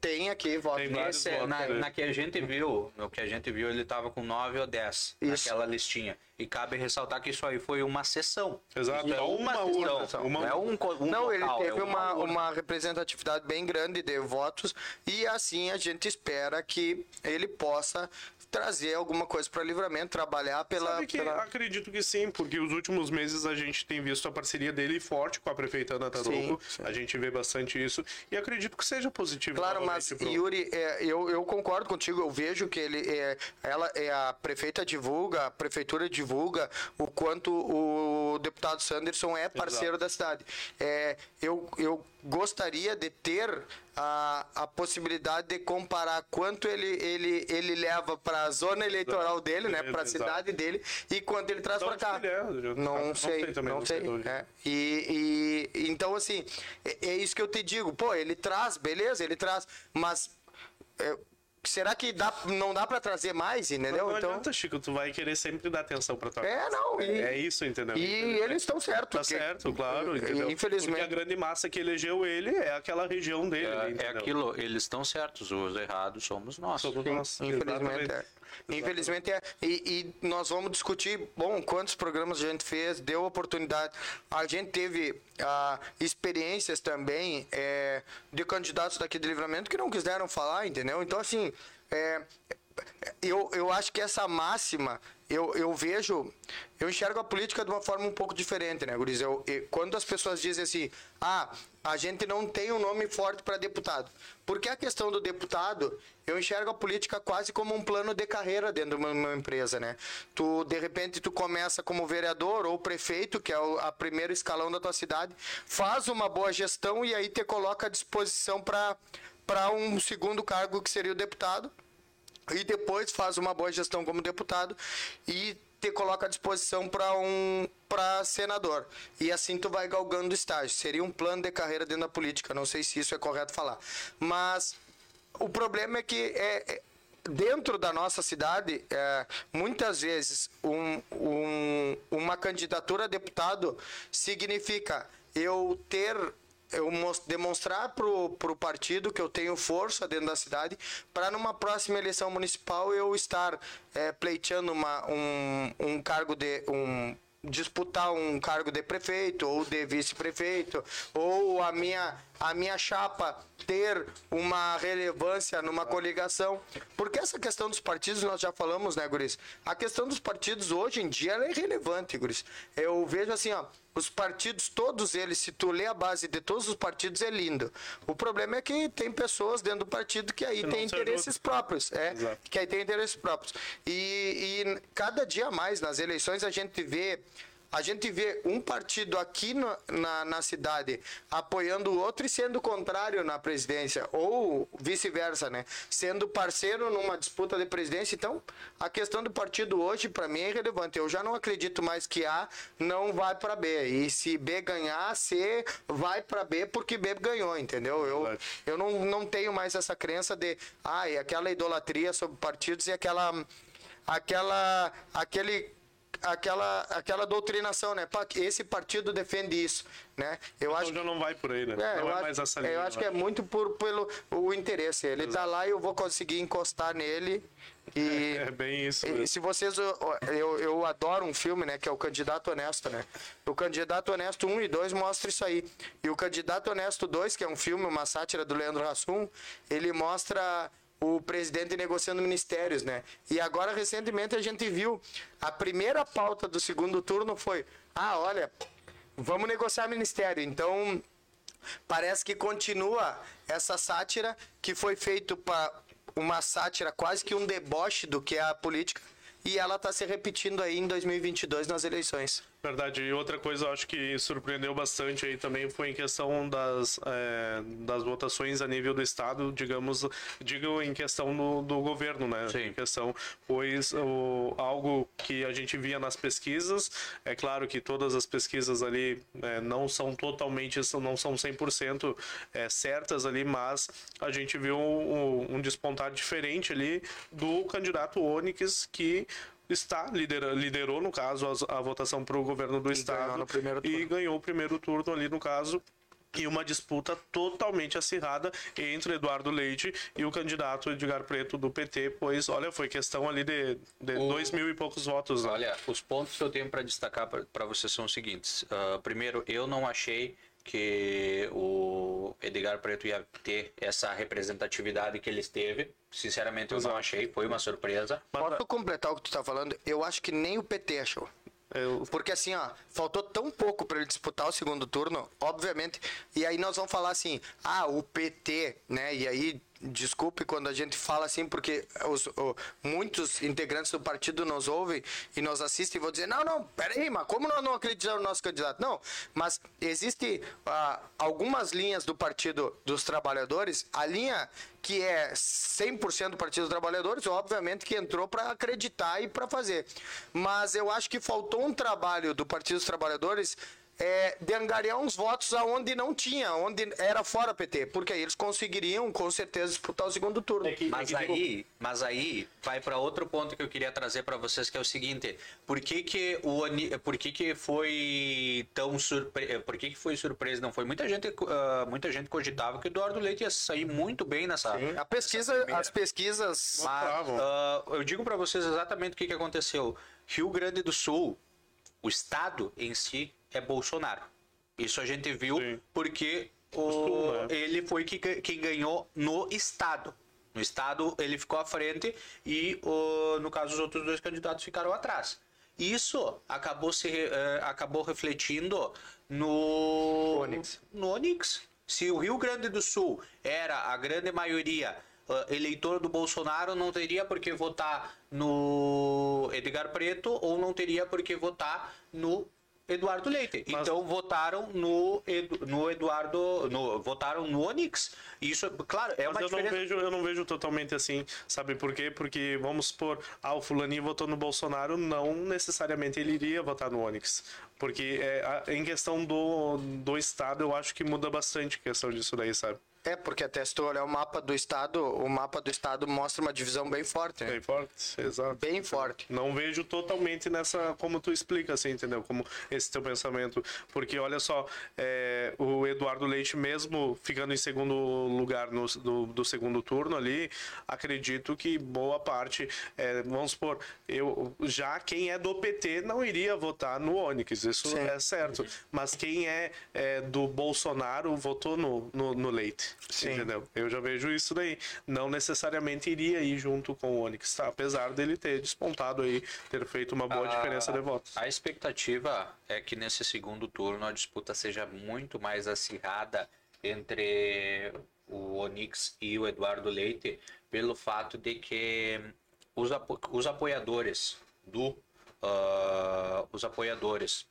tem aqui voto. Tem votos, na, né? na que a gente viu, no que a gente viu, ele tava com 9 ou 10 Isso. naquela listinha. E cabe ressaltar que isso aí foi uma sessão. Exato, Isso é uma urna, uma não é um, um Não, ele local, teve é uma, uma representatividade bem grande de votos e assim a gente espera que ele possa trazer alguma coisa para livramento, trabalhar pela. Que pela... acredito que sim, porque os últimos meses a gente tem visto a parceria dele forte com a prefeita Ana Tarouco. A gente vê bastante isso e acredito que seja positivo. Claro, mas pro- Yuri, é, eu, eu concordo contigo. Eu vejo que ele, é, ela, é a prefeita divulga, a prefeitura divulga o quanto o deputado Sanderson é parceiro da cidade. É, eu, eu gostaria de ter a, a possibilidade de comparar quanto ele, ele, ele leva para a zona eleitoral dele, né, para a cidade dele e quanto ele traz De para cá. é? Não, não sei, sei também, não não sei sei. É. E, e- então assim, é, é isso que eu te digo. Pô, ele traz, beleza, ele traz, mas é, será que dá, não dá para trazer mais, entendeu? Não então adianta, Chico, tu vai querer sempre dar atenção pra tua é não. E, É isso, entendeu? e eles estão certos. Tá porque- certo, claro, entendeu? Infelizmente. Porque a grande massa que elegeu ele é aquela região dele. É, é entendeu? aquilo, eles estão certos, os errados somos nós. Somos nós, Infelizmente é. Infelizmente é. E, e nós vamos discutir, bom, quantos programas a gente fez, deu oportunidade. A gente teve ah, experiências também é, de candidatos daqui de livramento que não quiseram falar, entendeu? Então, assim, é, eu, eu acho que essa máxima, eu, eu vejo, eu enxergo a política de uma forma um pouco diferente, né, Guriz? Eu, eu- quando as pessoas dizem assim, ah, a gente não tem um nome forte para deputado. Porque a questão do deputado, eu enxergo a política quase como um plano de carreira dentro de uma empresa, né? Tu, de repente, tu começa como vereador ou prefeito, que é o a primeiro escalão da tua cidade, faz uma boa gestão e aí te coloca à disposição para para um segundo cargo que seria o deputado e depois faz uma boa gestão como deputado e te coloca à disposição para um para senador. E assim tu vai galgando estágio. Seria um plano de carreira dentro da política. Não sei se isso é correto falar. Mas o problema é que é, é- dentro da nossa cidade, é, muitas vezes um, um- uma candidatura a deputado significa eu ter eu demonstrar pro, pro partido que eu tenho força dentro da cidade para numa próxima eleição municipal eu estar é, pleiteando uma, um, um cargo de um disputar um cargo de prefeito ou de vice-prefeito ou a minha a minha chapa ter uma relevância numa coligação porque essa questão dos partidos nós já falamos né Guris a questão dos partidos hoje em dia ela é irrelevante Guris eu vejo assim ó os partidos, todos eles, se tu lê a base de todos os partidos, é lindo. O problema é que tem pessoas dentro do partido que aí Que tem se interesses próprios. É, Exato. que aí tem interesses próprios. E, e cada dia mais nas eleições a gente vê. A gente vê um partido aqui no- na, na cidade apoiando o outro e sendo contrário na presidência, ou vice-versa, né? Sendo parceiro numa disputa de presidência. Então, a questão do partido hoje, para mim, é irrelevante. Eu já não acredito mais que A não vai para B. E se B ganhar, C vai para B porque B ganhou, entendeu? Eu, eu não, não tenho mais essa crença de, ai, aquela idolatria sobre partidos e aquela aquela aquele aquela, aquela doutrinação, né? Esse partido defende isso, né? Eu Então acho já não vai por aí, né? é, não eu é acho, mais essa é, linha. eu acho né? que é muito por, pelo o interesse. Ele tá lá e eu vou conseguir encostar nele. E, É bem isso. e se vocês. Eu, eu adoro um filme, né? Que é o Candidato Honesto, né? O Candidato Honesto 1 e 2 mostra isso aí. E o Candidato Honesto 2, que é um filme, uma sátira do Leandro Hassum, ele mostra o presidente negociando ministérios, né? E agora, recentemente, a gente viu a primeira pauta do segundo turno foi: ah, olha, vamos negociar ministério. Então, parece que continua essa sátira que foi feito para uma sátira quase que um deboche do que é a política e ela está se repetindo aí em 2022 nas eleições. Verdade. E outra coisa, eu acho que surpreendeu bastante aí também foi em questão das, é, das votações a nível do Estado, digamos, digo em questão do, do governo, né? Sim. Em questão, pois o, algo que a gente via nas pesquisas, é claro que todas as pesquisas ali é, não são totalmente, não são 100% é, certas ali, mas a gente viu um, um despontar diferente ali do candidato Onyx que está lidera, liderou no caso as- a, votação para o governo do estado no primeiro e ganhou o primeiro turno ali no caso e uma disputa totalmente acirrada entre Eduardo Leite e o candidato Edgar Preto do PT, pois, olha, foi questão ali de, de O- dois mil e poucos votos. né? Olha, os pontos que eu tenho para destacar para vocês são os seguintes. Ah, primeiro, eu não achei que o Edgar Preto ia ter essa representatividade que ele teve. Sinceramente, eu não achei. Foi uma surpresa. Posso completar o que tu tá falando? Eu acho que nem o PT achou. Eu- Porque assim, ó, faltou tão pouco para ele disputar o segundo turno, obviamente. E aí nós vamos falar assim, ah, o PT, né? E aí, desculpe quando a gente fala assim, porque os, o- muitos integrantes do partido nos ouvem e nos assistem e vão dizer, não, não, peraí, mas como nós não acreditamos no nosso candidato? Não, mas existe ah, algumas linhas do Partido dos Trabalhadores, a linha que é 100% do Partido dos Trabalhadores, obviamente que entrou para acreditar e para fazer. Mas eu acho que faltou um trabalho do Partido dos Trabalhadores é, de angariar uns votos aonde não tinha, onde era fora PT, porque aí eles conseguiriam com certeza disputar o segundo turno. Mas aí, mas aí vai para outro ponto que eu queria trazer para vocês que é o seguinte: por que que o por que que foi tão surpre... por que que foi surpresa? Não foi muita gente, ah, muita gente cogitava que o Eduardo Leite ia sair muito bem nessa. A pesquisa, as pesquisas Mas, Mostravam. ah, eu digo para vocês exatamente o que, que aconteceu. Rio Grande do Sul, o estado em si é Bolsonaro. Isso a gente viu Sim. porque o, Sul, né? ele foi que, quem ganhou no estado. No estado ele ficou à frente e o, no caso os outros dois candidatos ficaram atrás. Isso acabou se eh, acabou refletindo no Onix. no Onix. Se o Rio Grande do Sul era a grande maioria ah, eleitor do Bolsonaro, não teria por que votar no Edgar Preto ou não teria por que votar no Eduardo Leite. Mas- Então votaram no, Edu- no Eduardo, no, votaram no Onix. Isso, claro, é Mas uma eu não, diferença. vejo, eu não vejo totalmente assim, sabe por quê? Porque, vamos supor, ah, o fulaninho votou no Bolsonaro, não necessariamente ele iria votar no Onix. Porque é, em questão do, do Estado, eu acho que muda bastante a questão disso daí, sabe? É, porque até se tu olhar o mapa do estado, o mapa do estado mostra uma divisão bem forte, né? Bem forte, exato. Bem forte. Não vejo totalmente nessa, como tu explica, assim, entendeu? Como esse teu pensamento. Porque, olha só, é, o Eduardo Leite, mesmo ficando em segundo lugar no, do, do segundo turno ali, acredito que boa parte, é, vamos supor, eu, já quem é do PT não iria votar no Onyx, isso Sim. é certo. Mas quem é, é, do Bolsonaro votou no, no, no Leite, Sim. entendeu? Eu já vejo isso daí. Não necessariamente iria ir junto com o Onyx, tá? apesar dele ter despontado aí, ter feito uma boa diferença de votos. A expectativa é que nesse segundo turno a disputa seja muito mais acirrada entre o Onix e o Eduardo Leite, pelo fato de que os, apo- os apoiadores do ah, os apoiadores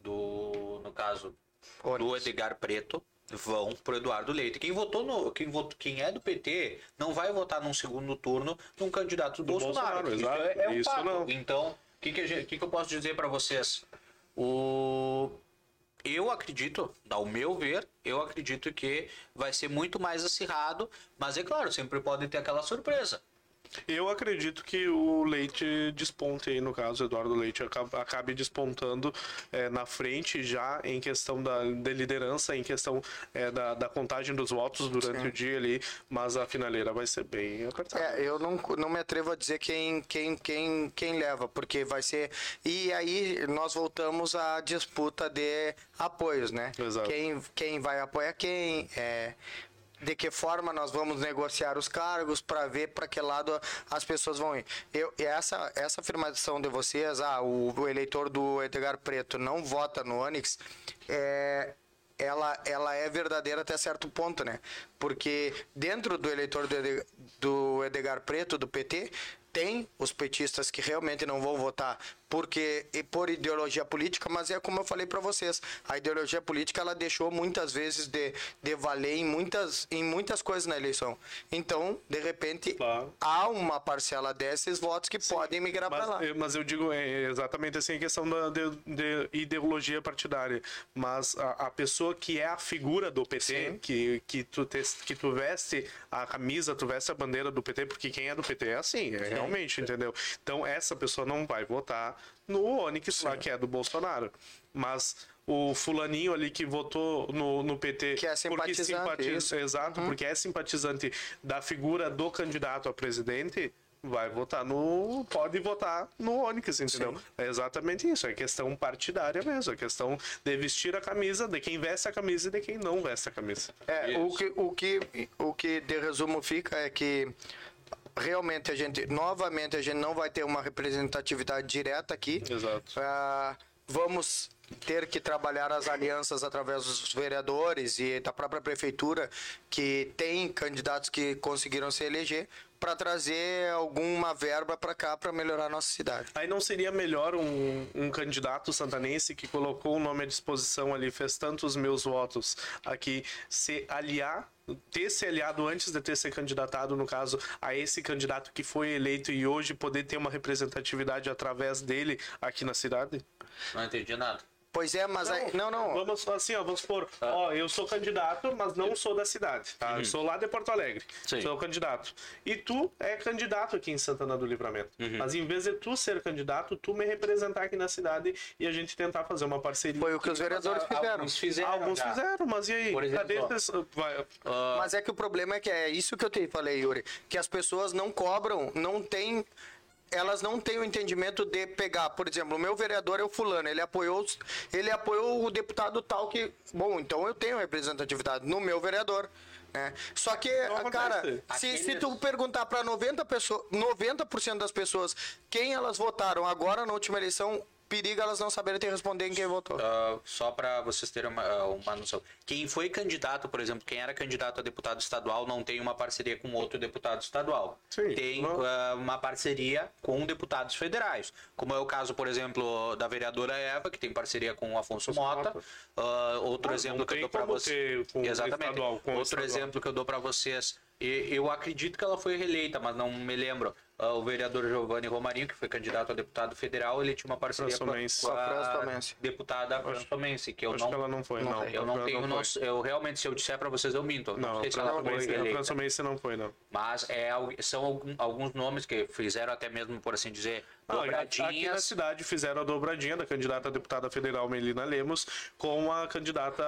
do no caso do Onix. Edgar Preto vão pro Eduardo Leite. Quem votou no quem votou, quem é do PT não vai votar num segundo turno num candidato do, Do Bolsonaro. Bolsonaro, Isso é, é um Isso fato. não. Então, o que, que, que, que eu posso dizer para vocês? O... Eu acredito, ao meu ver, eu acredito que vai ser muito mais acirrado, mas é claro, sempre pode ter aquela surpresa. Eu acredito que o Leite desponte aí, no caso, Eduardo Leite aca- acabe despontando eh, na frente já em questão da, de liderança, em questão eh, da, da contagem dos votos durante o dia ali, mas a finaleira vai ser bem apertada. É, eu não, não me atrevo a dizer quem, quem, quem, quem leva, porque vai ser. E aí nós voltamos à disputa de apoios, né? Exato. Quem, quem vai apoiar quem, é, de que forma nós vamos negociar os cargos para ver para que lado as pessoas vão ir. Eu, essa, essa afirmação de vocês, ah, o, o eleitor do Edgar Preto não vota no Onix, é, ela, ela é verdadeira até certo ponto, né? Porque dentro do eleitor do do Edgar Preto, do PT, tem os petistas que realmente não vão votar porque e por ideologia política, mas é como eu falei para vocês, a ideologia política ela deixou muitas vezes de, de valer em muitas, em muitas coisas na eleição. Então, de repente, Claro. há uma parcela desses votos que podem migrar para lá. mas eu digo é exatamente assim a questão da de, de ideologia partidária. Mas a, a pessoa que é a figura do PT, que, que, tu te, que tu veste a camisa, tu veste a bandeira do PT, porque quem é do PT é assim, é realmente, entendeu? Então essa pessoa não vai votar no Onix lá, que é do Bolsonaro. Mas o fulaninho ali que votou no, no PT Que é porque simpatizante, isso. Uhum. Exato, porque é simpatizante da figura do candidato a presidente, vai votar no. Pode votar no Onix, entendeu? É exatamente isso. É questão partidária mesmo. É questão de vestir a camisa, de quem veste a camisa e de quem não veste a camisa. É, o que, o, que, o que de resumo fica é que realmente a gente, novamente, a gente não vai ter uma representatividade direta aqui. Exato. Ah, vamos ter que trabalhar as alianças através dos vereadores e da própria prefeitura, que tem candidatos que conseguiram se eleger, para trazer alguma verba para cá para melhorar a nossa cidade. Aí não seria melhor um, um candidato santanense que colocou o nome à disposição ali, fez tantos meus votos aqui, se aliar, ter se aliado antes de ter se candidatado, no caso, a esse candidato que foi eleito e hoje poder ter uma representatividade através dele aqui na cidade? Não entendi nada. Pois é, mas aí, não, não. Vamos assim, ó, vamos supor, ó, eu sou candidato, mas não sou da cidade, tá? Eu sou lá de Porto Alegre. Sim. Sou candidato. E tu é candidato aqui em Santana do Livramento. Mas em vez de tu ser candidato, tu me representar aqui na cidade e a gente tentar fazer uma parceria. Foi o que os vereadores fizeram. Alguns fizeram. Alguns já. fizeram, mas e aí? Por exemplo, Cadê ó. esses- vai- Mas é que o problema é que é isso que eu te falei, Yuri, que as pessoas não cobram, não tem elas não têm o entendimento de pegar, por exemplo, o meu vereador é o fulano, ele apoiou, ele apoiou o deputado tal que, bom, então eu tenho representatividade no meu vereador, né? Só que, Não cara, se, se tu perguntar para 90 pessoas, 90% das pessoas quem elas votaram agora na última eleição, periga elas não saberem te responder em quem votou. Ah, só para vocês terem uma, uma noção. Quem foi candidato, por exemplo, quem era candidato a deputado estadual não tem uma parceria com outro deputado estadual. Sim, tem ah, uma parceria com deputados federais. Como é o caso, por exemplo, da vereadora Eva, que tem parceria com o Afonso Mota. Ah, outro Ah, exemplo que eu dou para vocês. ter Exatamente. estadual, outro estadual. exemplo que eu dou para vocês. E eu acredito que ela foi reeleita, mas não me lembro. Ah, o vereador Giovanni Romarinho, que foi candidato a deputado federal, ele tinha uma parceria com a, com a deputada França Tomense, que eu Acho não, que ela não foi, não. eu não tenho noção. Eu realmente, se eu disser para vocês, eu minto. Não, Não, sei se ela foi a eleita. França não foi, não. Mas é, são alguns nomes que fizeram até mesmo, por assim dizer, Ah, aqui- Aqui na cidade fizeram a dobradinha da candidata a deputada federal Melina Lemos com a candidata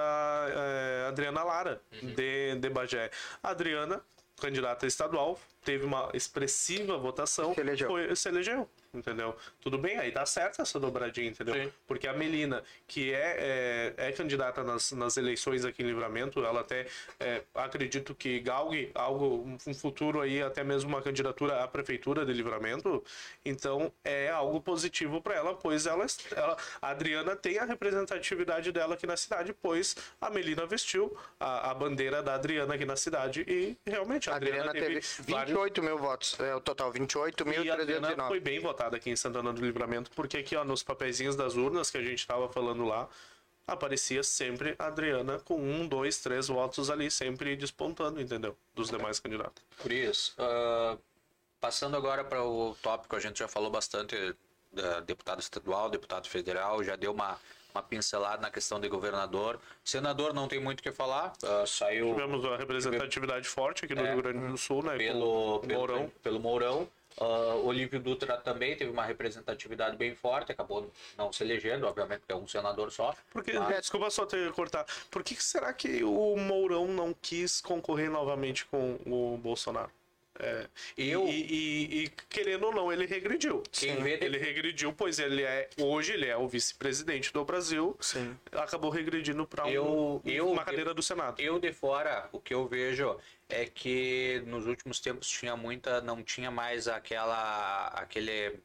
eh, Adriana Lara, Uhum. de, de Bagé. A Adriana, candidata estadual, teve uma expressiva votação. Se elegeu. Foi, se elegeu. Entendeu? Tudo bem, aí tá certo essa dobradinha, entendeu? Sim. Porque a Melina, que é, é, é candidata nas, nas eleições aqui em Livramento, ela até é, acredito que galgue algo, um- futuro aí, até mesmo uma candidatura à prefeitura de Livramento. Então é algo positivo para ela, pois ela, ela, a Adriana tem a representatividade dela aqui na cidade, pois a Melina vestiu a, a bandeira da Adriana aqui na cidade e realmente a A Adriana teve vários 28 mil votos, é o total, e a Adriana 28.309. foi bem votada aqui em Santana do Livramento, porque aqui, ó, nos papeizinhos das urnas que a gente tava falando lá, aparecia sempre a Adriana com um, dois, três votos ali, sempre despontando, entendeu? Dos demais candidatos. Por isso. ah, passando agora para o tópico, a gente já falou bastante da deputado estadual, deputado federal, já deu uma, uma pincelada na questão de governador. Senador não tem muito o que falar, ah, saiu Tivemos uma representatividade forte aqui no Rio Grande do Sul, né? É. pelo, Mourão. Pelo Mourão. Ah, Olívio Dutra também teve uma representatividade bem forte, acabou não se elegendo, obviamente, porque é um senador só. Porque, mas- desculpa só ter cortar. Por que será que o Mourão não quis concorrer novamente com o Bolsonaro? É, Eu- e, e- e, querendo ou não, ele regrediu. De- Ele regrediu, pois ele é hoje ele é o vice-presidente do Brasil. Sim. Acabou regredindo para Eu- eu- uma cadeira do Senado. Eu de fora, o que eu vejo é que nos últimos tempos tinha muita, não tinha mais aquela, aquele,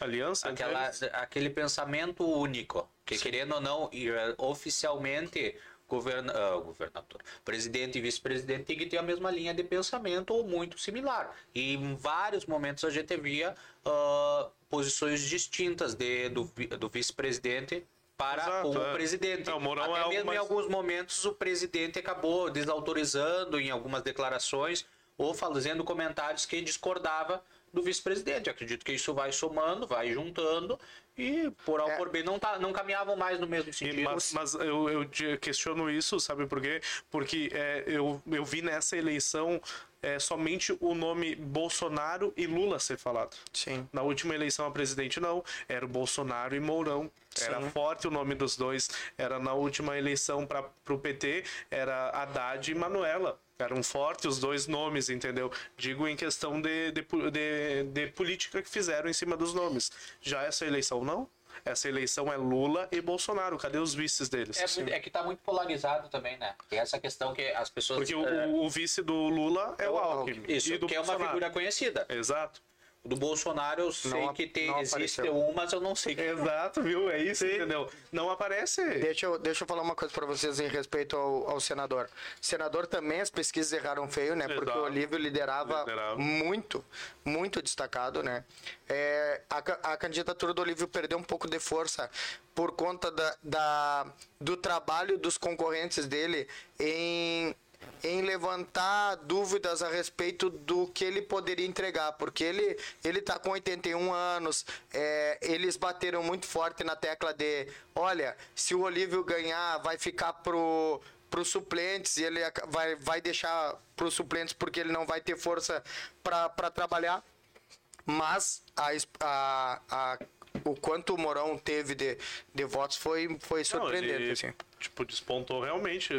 Aliança aquela, aquele pensamento único, que querendo ou não, e, eh, oficialmente governa, ah, governador, presidente e vice-presidente tem que ter a mesma linha de pensamento ou muito similar. E em vários momentos a gente via ah, posições distintas de, do, do vice-presidente para Exato, o é. presidente. É, o Mourão Até é mesmo em alguns momentos o presidente acabou desautorizando em algumas declarações ou fazendo comentários que discordava do vice-presidente. Acredito que isso vai somando, vai juntando e por A ou É. por B não, tá, não caminhavam mais no mesmo E- sentido. mas mas eu, eu questiono isso, sabe por quê? Porque é, eu, eu vi nessa eleição é, somente o nome Bolsonaro e Lula ser falado. Sim. Na última eleição a presidente não, era o Bolsonaro e Mourão. Era Sim. forte o nome dos dois. Era na última eleição para o PT, era Haddad e Manuela. Eram fortes os dois nomes, entendeu? Digo em questão de, de, de, de política que fizeram em cima dos nomes. Já essa eleição não. Essa eleição é Lula e Bolsonaro. Cadê os vices deles? É, muito- é que tá muito polarizado também, né? Tem essa questão que as pessoas. Porque o, é, o vice do Lula é o Alckmin. isso, e do que é uma Bolsonaro. figura conhecida. Exato. Do Bolsonaro eu sei Não que tem, existe apareceu. um, mas eu não sei. Exato, viu? É isso, entendeu? Não aparece. Deixa eu, deixa eu falar uma coisa para vocês em respeito ao, ao senador. Senador também as pesquisas erraram feio, né? Porque Exato. o Olívio liderava, Liderava. muito, muito destacado, né? É, a, a candidatura do Olívio perdeu um pouco de força por conta da, da- do trabalho dos concorrentes dele em em levantar dúvidas a respeito do que ele poderia entregar, porque ele ele tá com 81 anos, é, eles bateram muito forte na tecla de, olha, se o Olívio ganhar, vai ficar pro para os suplentes e ele vai, vai deixar para os suplentes porque ele não vai ter força para trabalhar. Mas a, a, a- o quanto o Morão teve de, de votos foi, foi Não, surpreendente. ele, assim. Tipo, despontou realmente.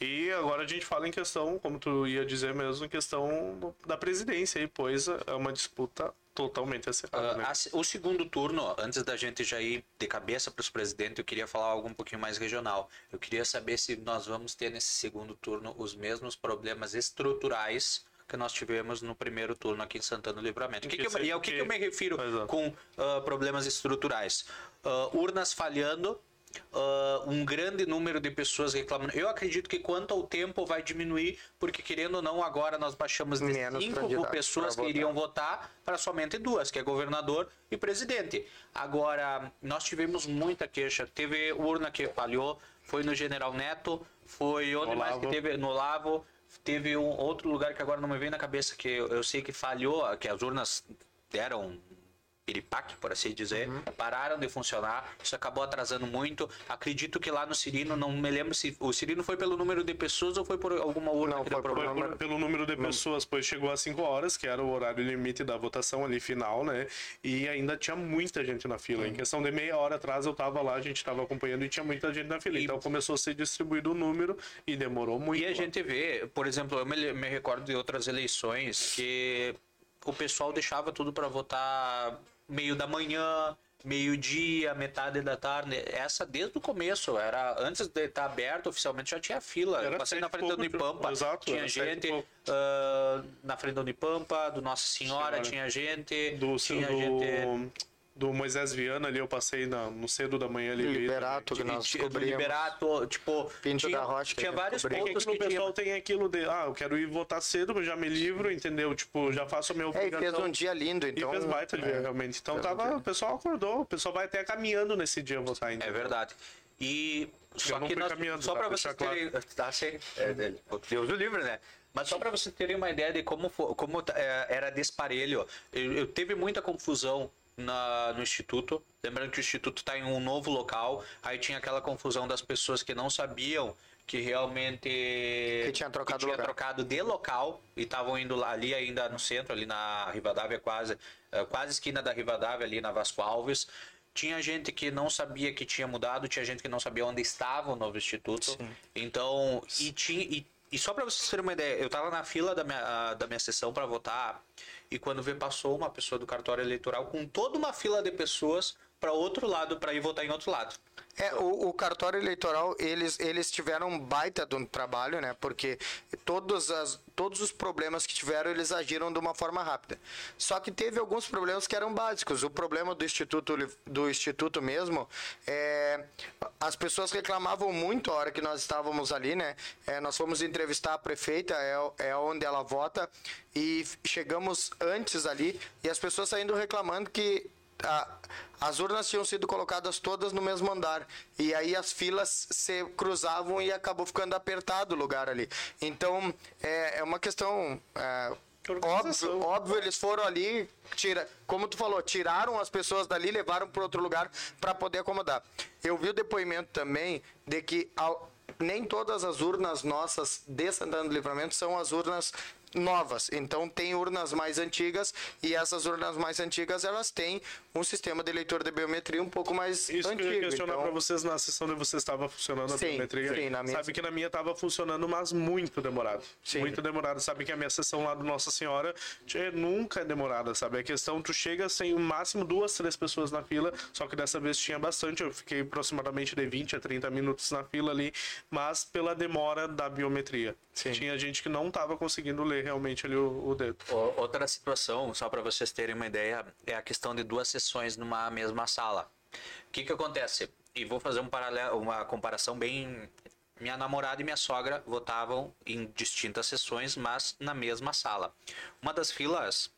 E agora a gente fala em questão, como tu ia dizer mesmo, em questão da presidência, aí, pois é uma disputa totalmente acirrada, Ah, né? a se- o segundo turno, antes da gente já ir de cabeça para os presidentes, eu queria falar algo um pouquinho mais regional. Eu queria saber se nós vamos ter nesse segundo turno os mesmos problemas estruturais que nós tivemos no primeiro turno aqui em Santana do Livramento. O que Que que eu- e ao que, eu me refiro é. com ah, problemas estruturais? Ah, urnas falhando, ah, um grande número de pessoas reclamando. Eu acredito que quanto ao tempo vai diminuir, porque querendo ou não, agora nós baixamos de Menos cinco pessoas que iriam votar para somente duas, que é governador e presidente. Agora, nós tivemos muita queixa. Teve urna que falhou, foi no General Neto, foi onde No mais que teve? No Lavo. Teve um outro lugar que agora não me vem na cabeça, que eu, eu sei que falhou, que as urnas deram piripaque, por assim dizer, Uhum. pararam de funcionar, isso acabou atrasando muito. Acredito que lá no Cirino, não me lembro se o Cirino foi pelo número de pessoas ou foi por alguma urna Não, que deu foi por problema. Foi por- pelo número de pessoas, pois chegou às 5 horas, que era o horário limite da votação ali final, né? E ainda tinha muita gente na fila. Em questão de meia hora atrás eu tava lá, a gente tava acompanhando e tinha muita gente na fila. E- Então começou a ser distribuído o número e demorou muito. E a lá. gente vê, por exemplo, eu me, me recordo de outras eleições que o pessoal deixava tudo para votar meio da manhã, meio-dia, metade da tarde. Essa desde o começo, era antes de estar aberto oficialmente já tinha fila. Era Eu passei na frente da pouco, Unipampa, exato, tinha gente ah, na frente da Unipampa, do Nossa Senhora, Senhora. tinha gente, do, tinha do, gente do Moisés Viana ali, eu passei na- no cedo da manhã ali. Liberato, que de- nós de- do descobrimos. Liberato, tipo, Pinto tinha, da Rocha, tinha vários descobriu. É que pontos que no tinha. pessoal tem aquilo de, ah, eu quero ir votar cedo, mas já me livro, entendeu? Tipo, já faço a minha É, e obrigação. fez um dia lindo, então. E fez baita dia, é. realmente. Então um tava, dia. o pessoal acordou, o pessoal vai até caminhando nesse dia votar ainda. É verdade. E só que nós, só para vocês terem, tá, sim, é, é, Deus o livre, né? Mas só para vocês terem uma ideia de como como é, era desparelho, eu, eu teve muita confusão na, no instituto. Lembrando que o instituto está em um novo local. Aí tinha aquela confusão das pessoas que não sabiam que realmente Que tinha trocado tinha lugar. trocado de local e estavam indo lá, ali ainda no centro, ali na Rivadavia, quase, eh, quase esquina da Rivadavia, ali na Vasco Alves. Tinha gente que não sabia que tinha mudado, tinha gente que não sabia onde estava o novo instituto. Então, e tinha. E, e só para vocês terem uma ideia, eu tava na fila da minha, da minha sessão para votar e quando vê passou uma pessoa do cartório eleitoral com toda uma fila de pessoas para outro lado para ir votar em outro lado. É, o, o cartório eleitoral, eles, eles tiveram um baita de um trabalho, né? Porque todos, as, todos os problemas que tiveram, eles agiram de uma forma rápida. Só que teve alguns problemas que eram básicos. O problema do Instituto, do instituto mesmo, é, as pessoas reclamavam muito a hora que nós estávamos ali, né? É, nós fomos entrevistar a prefeita, é, é onde ela vota, e chegamos antes ali, e as pessoas saindo reclamando que a- as urnas tinham sido colocadas todas no mesmo andar e aí as filas se cruzavam e acabou ficando apertado o lugar ali. Então é, é uma questão é, óbvio, óbvio eles foram ali tira, como tu falou, tiraram as pessoas dali, levaram para outro lugar para poder acomodar. Eu vi o depoimento também de que ao- nem todas as urnas nossas de Santana do Livramento são as urnas novas. Então tem urnas mais antigas e essas urnas mais antigas elas têm um sistema de leitor de biometria um pouco mais Isso antigo. que eu ia questionar então- pra vocês na sessão de vocês estava funcionando a Sim, biometria. sim, na minha Sabe que na minha estava funcionando, mas muito demorado. Sim. Muito demorado. Sabe que a minha sessão lá do Nossa Senhora tchê, nunca é demorada, sabe? A questão, tu chega sem o máximo duas, três pessoas na fila, só que dessa vez tinha bastante. Eu fiquei aproximadamente de 20 a 30 minutos na fila ali, mas pela demora da biometria. Sim. Tinha gente que não estava conseguindo ler realmente ali o, o dedo. O- Outra situação, só para vocês terem uma ideia, é a questão de duas sessões numa mesma sala. O que que acontece? E vou fazer um paralelo, uma comparação bem minha namorada e minha sogra votavam em distintas sessões, mas na mesma sala. Uma das filas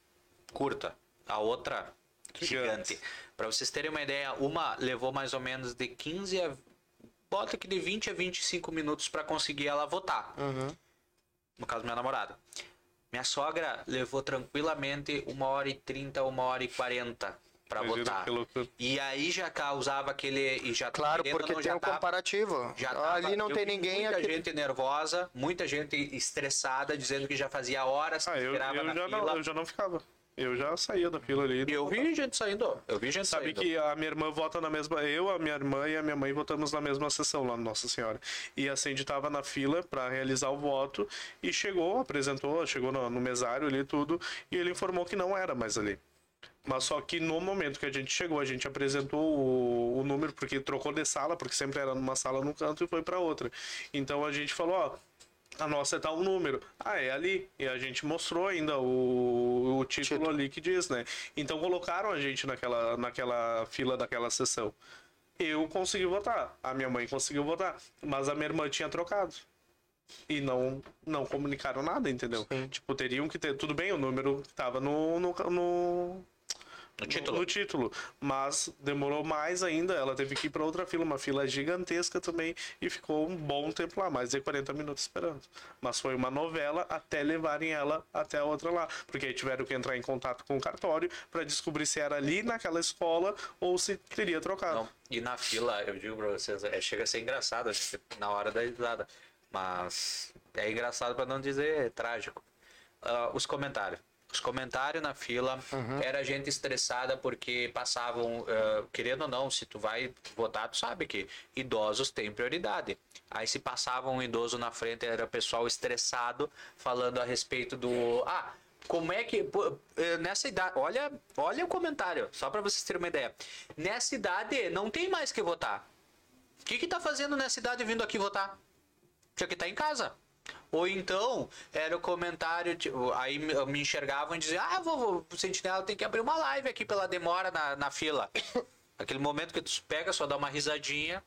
curta, a outra Gigante. gigante. Para vocês terem uma ideia, uma levou mais ou menos de 15 a bota que de 20 a 25 minutos para conseguir ela votar no caso minha namorada. Minha sogra levou tranquilamente uma hora e trinta, uma hora e quarenta para votar. E aí já causava aquele e já Claro, porque não, tem já um tava- comparativo. já tava- ali não tem ninguém Muita aqui. gente nervosa, muita gente estressada, dizendo que já fazia horas que Ah, eu, esperava eu, na já fila. não, eu já não ficava. Eu já saía da fila ali. Eu vi gente saindo. Eu vi gente Sabe saindo. que a minha irmã vota na mesma. Eu, a minha irmã e a minha mãe votamos na mesma sessão lá no Nossa Senhora. E a Sandy tava na fila para realizar o voto e chegou, apresentou, chegou no, no mesário ali e tudo, e ele informou que não era mais ali. Mas só que no momento que a gente chegou, a gente apresentou o, o número, porque trocou de sala, porque sempre era numa sala num canto e foi para outra. Então a gente falou, ó, a nossa é tal número. Ah, é ali. E a gente mostrou ainda o, o título, Título. ali que diz, né? Então colocaram a gente naquela, naquela fila daquela sessão. Eu consegui votar, a minha mãe conseguiu votar, mas a minha irmã tinha trocado. E não, não comunicaram nada, entendeu? Tipo, teriam que ter. Tudo bem, o número tava no, no, no, No título. no título. Mas demorou mais ainda. Ela teve que ir para outra fila, uma fila gigantesca também. E ficou um bom tempo lá, mais de 40 minutos esperando. Mas foi uma novela até levarem ela até a outra lá. Porque aí tiveram que entrar em contato com o cartório para descobrir se era ali naquela escola ou se teria trocado. Não, e na fila, eu digo pra vocês, é, chega a ser engraçado na hora da risada. Mas é engraçado pra não dizer trágico. Ah, os comentários. Os comentários na fila era gente estressada porque passavam, ah, querendo ou não, se tu vai votar, tu sabe que idosos têm prioridade. Aí se passava um idoso na frente, era pessoal estressado falando a respeito do. Ah, como é que. eh, Nessa idade. Olha, olha o comentário, só para vocês terem uma ideia. Nessa idade, não tem mais que votar. O que, que tá fazendo nessa idade vindo aqui votar? Tinha que estar em casa. Ou então, era o comentário, tipo, aí me me enxergavam e diziam, ah, vovô, o Sentinela tem que abrir uma live aqui pela demora na, na fila. Aquele momento que tu pega, só dá uma risadinha.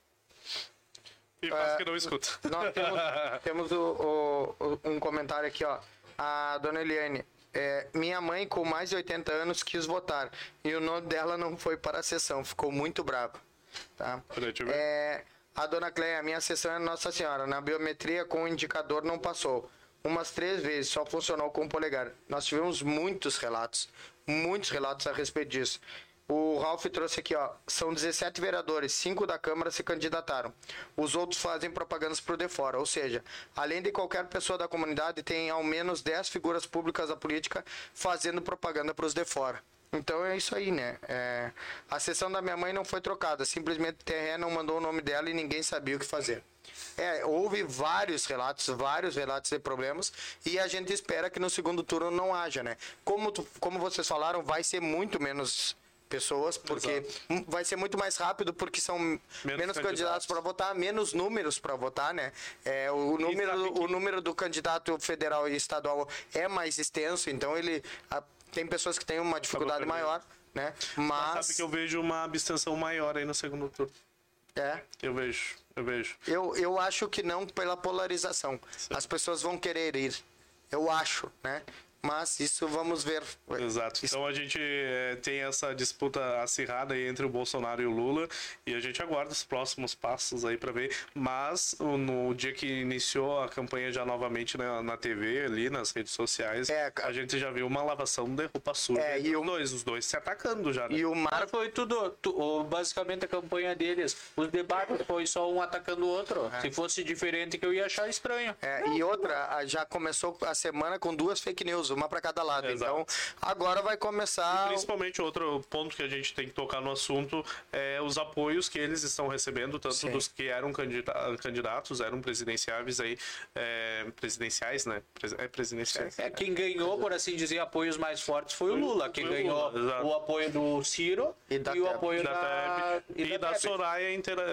E faz que não escuta. Nós temos, temos o- o- um comentário aqui, ó. A dona Eliane. é, minha mãe, com mais de 80 anos, quis votar. E o nome dela não foi para a sessão. Ficou muito brava. Tá? É, a dona Cleia, a minha sessão é Nossa Senhora. Na biometria, com o indicador, não passou. Umas três vezes, só funcionou com o polegar. Nós tivemos muitos relatos. Muitos relatos a respeito disso. O Ralph trouxe aqui, ó. São 17 vereadores, 5 da Câmara se candidataram. Os outros fazem propagandas pro de fora. Ou seja, além de qualquer pessoa da comunidade, tem ao menos 10 figuras públicas da política fazendo propaganda pros de fora. Então é isso aí, né? É, a sessão da minha mãe não foi trocada. Simplesmente o TRE não mandou o nome dela e ninguém sabia o que fazer. É, houve vários relatos, vários relatos de problemas e a gente espera que no segundo turno não haja, né? Como, tu- como vocês falaram, vai ser muito menos pessoas, porque m- vai ser muito mais rápido, porque são menos, candidatos candidatos. para votar, menos números para votar, né? É, o, número, o número do candidato federal e estadual é mais extenso, então ele a- tem pessoas que têm uma dificuldade maior, né? Mas Mas sabe que eu vejo uma abstenção maior aí no segundo turno. é, Eu vejo, eu vejo. Eu, eu acho que não pela polarização. As pessoas vão querer ir. Eu acho, né? Mas isso vamos ver. Exato. Isso- Então a gente eh, tem essa disputa acirrada aí entre o Bolsonaro e o Lula e a gente aguarda os próximos passos aí para ver. Mas no dia que iniciou a campanha já novamente na, na TV, ali nas redes sociais, É, a gente já viu uma lavação de roupa suja É, e os dois, os dois se atacando já. Né? E o Mas Mar... foi tudo, tu- o- basicamente a campanha deles. Os debates foi só um atacando o outro. Se fosse diferente, que eu ia achar estranho. É, e outra, já começou a semana com duas fake news, uma para cada lado. Exato. Então, agora vai começar. Principalmente outro ponto que a gente tem que tocar no assunto é os apoios que eles estão recebendo, tanto Sim. dos que eram candida- candidatos, eram presidenciáveis aí, é, presidenciais, né? É presidenciais. É, quem ganhou, por assim dizer, apoios mais fortes foi o Lula. Quem o ganhou Lula, o apoio do Ciro E e, da o apoio da da, Tebet e, da, Tebet. Soraya intera-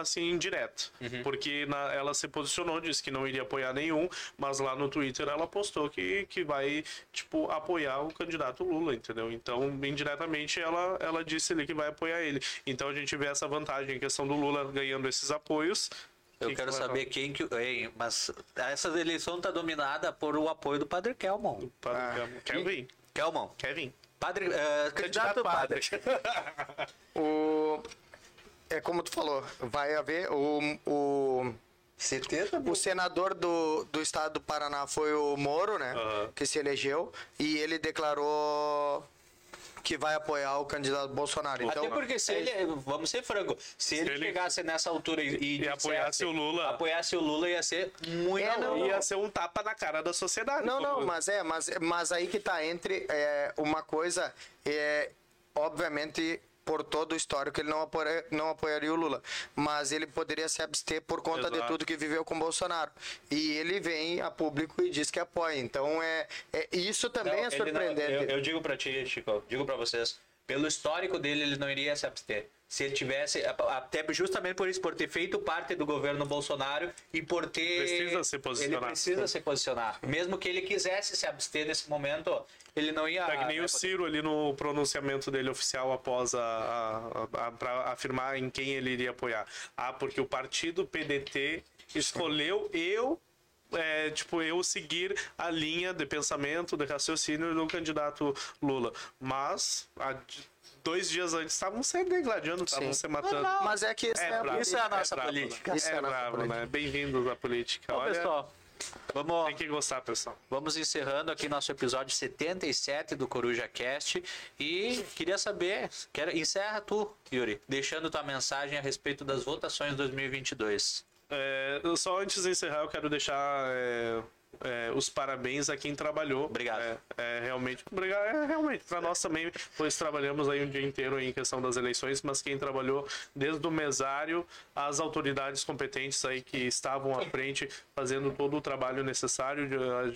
assim indireto, Uhum. porque na- ela se posicionou, disse que não iria apoiar nenhum, mas lá no Twitter ela postou que, que vai tipo apoiar o candidato Lula, entendeu? Então indiretamente ela ela disse ali que vai apoiar ele. Então a gente vê essa vantagem em questão do Lula ganhando esses apoios. Eu Que quero que vai saber quem que. Ei, mas essa eleição tá dominada por o apoio do Padre Kelmon. Para Ah. Kevin, Kelmon. Kevin. Padre, eh, candidato padre. O... É como tu falou, vai haver o. o... Certeza? O senador do, do estado do Paraná foi o Moro, né? Aham. Que se elegeu. E ele declarou que vai apoiar o candidato Bolsonaro. Então, Até porque se ele, vamos ser franco, se, ele, ele- chegasse nessa altura e, e, E apoiasse o Lula. apoiasse o Lula ia ser muito É, não, Ia ser um tapa na cara da sociedade. Não, não, mas é, mas, mas aí que tá entre é, uma coisa, é, obviamente, por todo o histórico, ele não, apoia, não apoiaria o Lula. Mas ele poderia se abster por conta de Exato. tudo que viveu com o Bolsonaro. E ele vem a público e diz que apoia. Então, é, é isso também Não, é ele não- surpreendente. eu, eu digo pra ti, Chico, digo pra vocês, pelo histórico dele, ele não iria se abster. Se ele tivesse, até justamente por isso, por ter feito parte do governo Bolsonaro e por ter. Precisa se posicionar. Ele precisa se posicionar. Mesmo que ele quisesse se abster nesse momento, ele não ia. É que nem né, o Ciro ali no pronunciamento dele oficial após a, a, a, pra afirmar em quem ele iria apoiar. Ah, porque o partido PDT escolheu eu. É, tipo, eu seguir a linha de pensamento, de raciocínio do candidato Lula. Mas, d- dois dias antes, estavam se degladiando, estavam se matando. Mas é que isso é, bravo, isso é a nossa bravo, política. Né? Isso é é bravo, política. né? Bem-vindos à política. Bom, Olha, pessoal, vamos, tem que gostar, pessoal. Vamos encerrando aqui nosso episódio 77 do Coruja Cast. E queria saber, quero, encerra tu, Yuri, deixando tua mensagem a respeito das votações 2022. É, só antes de encerrar, eu quero deixar é, é, os parabéns a quem trabalhou. Obrigado. É, é, realmente, obrigado. É, realmente, para nós também, pois trabalhamos aí um dia inteiro em questão das eleições, mas quem trabalhou desde o mesário às autoridades competentes aí que estavam à frente, fazendo todo o trabalho necessário,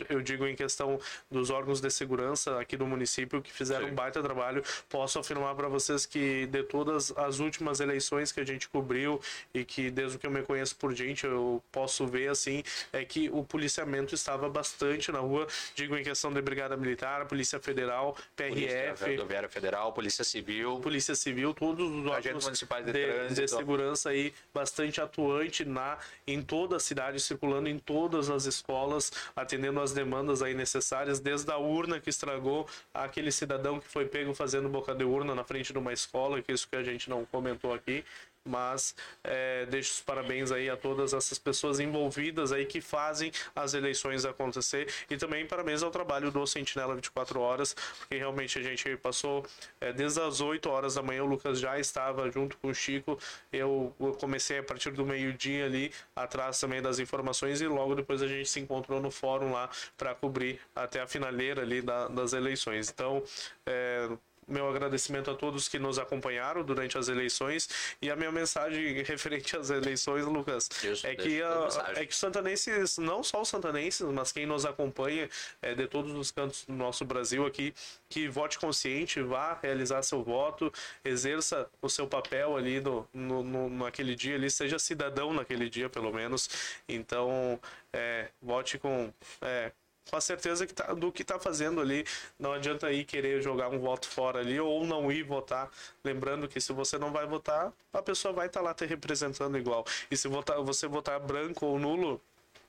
eu digo em questão dos órgãos de segurança aqui do município, que fizeram Sim. um baita trabalho. Posso afirmar para vocês que de todas as últimas eleições que a gente cobriu e que desde que eu me conheço por gente eu posso ver assim é que o policiamento estava bastante na rua, digo em questão de brigada militar, polícia federal, Polícia PRF, Rodoviária Federal, Polícia Civil. Polícia Civil, todos os Agentes órgãos municipais de de, trânsito. de segurança aí bastante atuante na em toda a cidade, circulando em todas as escolas, atendendo as demandas aí necessárias, desde a urna que estragou, aquele cidadão que foi pego fazendo boca de urna na frente de uma escola, que é isso que a gente não comentou aqui. Mas é, deixo os parabéns aí a todas essas pessoas envolvidas aí que fazem as eleições acontecer e também parabéns ao trabalho do Sentinela 24 horas, porque realmente a gente passou é, desde as 8 horas da manhã, o Lucas já estava junto com o Chico, eu, eu comecei a partir do meio-dia ali, atrás também das informações e logo depois a gente se encontrou no fórum lá para cobrir até a finaleira ali da, das eleições. Então, é, meu agradecimento a todos que nos acompanharam durante as eleições e a minha mensagem referente às eleições, Lucas, Isso, é que a é que os santanenses, não só os santanenses, mas quem nos acompanha é, de todos os cantos do nosso Brasil aqui, que vote consciente, vá realizar seu voto, exerça o seu papel ali no, no, no- naquele dia, ali, seja cidadão naquele dia, pelo menos. Então, é, vote com. é, com a certeza que tá, do que tá fazendo ali. Não adianta ir querer jogar um voto fora ali ou não ir votar. Lembrando que se você não vai votar, a pessoa vai estar lá te representando igual. E se votar, você votar branco ou nulo,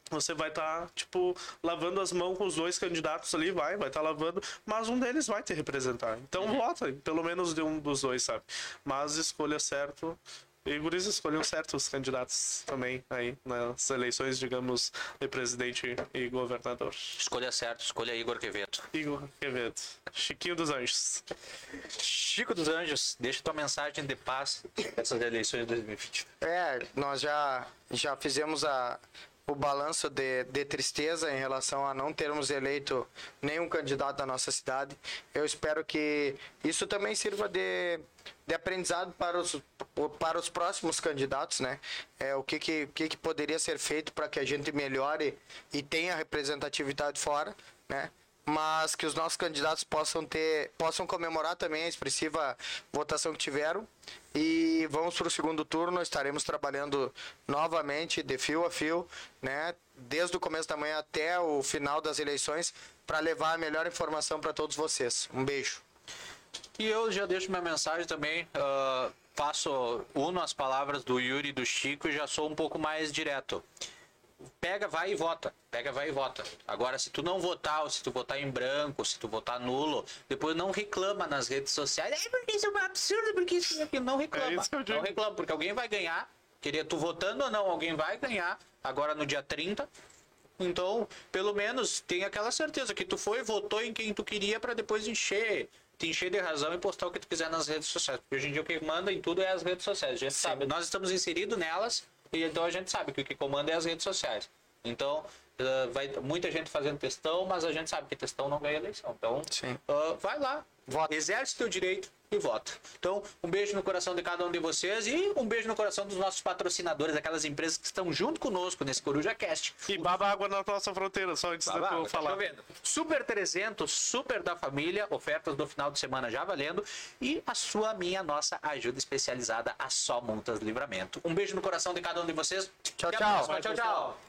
você vai estar, tipo, lavando as mãos com os dois candidatos ali, vai, vai estar lavando, mas um deles vai te representar. Então vota, pelo menos de um dos dois, sabe? Mas escolha certo. E guris escolham certos candidatos também aí nas eleições, digamos, de presidente e governador. Escolha certo, escolha Igor Quevedo. Igor Quevedo, Chiquinho dos Anjos. Chico dos Anjos, deixa tua mensagem de paz nessas eleições de 2020. É, nós já, já fizemos a, o balanço de, de tristeza em relação a não termos eleito nenhum candidato da nossa cidade. Eu espero que isso também sirva de, de aprendizado para os, para os próximos candidatos, né? É, o que, que, que, que poderia ser feito para que a gente melhore e tenha representatividade fora, né? mas que os nossos candidatos possam ter possam comemorar também a expressiva votação que tiveram e vamos para o segundo turno estaremos trabalhando novamente de fio a fio né desde o começo da manhã até o final das eleições para levar a melhor informação para todos vocês um beijo E eu já deixo minha mensagem também. ah, faço, uno as palavras do Yuri e do Chico e já sou um pouco mais direto. Pega, vai e vota. Pega, vai e vota. Agora, se tu não votar, ou se tu votar em branco, se tu votar nulo, depois não reclama nas redes sociais. É porque isso é um absurdo, porque isso é aquilo. Não reclama. É isso que eu digo. não reclama, porque alguém vai ganhar. Queria tu votando ou não, alguém vai ganhar. Agora no dia 30. Então, pelo menos, tem aquela certeza que tu foi, votou em quem tu queria para depois encher, te encher de razão e postar o que tu quiser nas redes sociais. Porque hoje em dia o que manda em tudo é as redes sociais. A gente sabe, nós estamos inseridos nelas e então a gente sabe que o que comanda é as redes sociais. Então, eh, vai muita gente fazendo testão, mas a gente sabe que testão não ganha eleição. Então, Sim. ah, vai lá, Vota. exerce teu direito e vota. Então, um beijo no coração de cada um de vocês e um beijo no coração dos nossos patrocinadores, aquelas empresas que estão junto conosco nesse Coruja Cast. E baba água na nossa fronteira, só antes de Tá eu tá falar. chovendo. Super 300, super da família, ofertas do final de semana já valendo. E a sua, minha, nossa ajuda especializada, a Só Multas Livramento. Um beijo no coração de cada um de vocês. Tchau, Até a tchau. próxima. Tchau, tchau.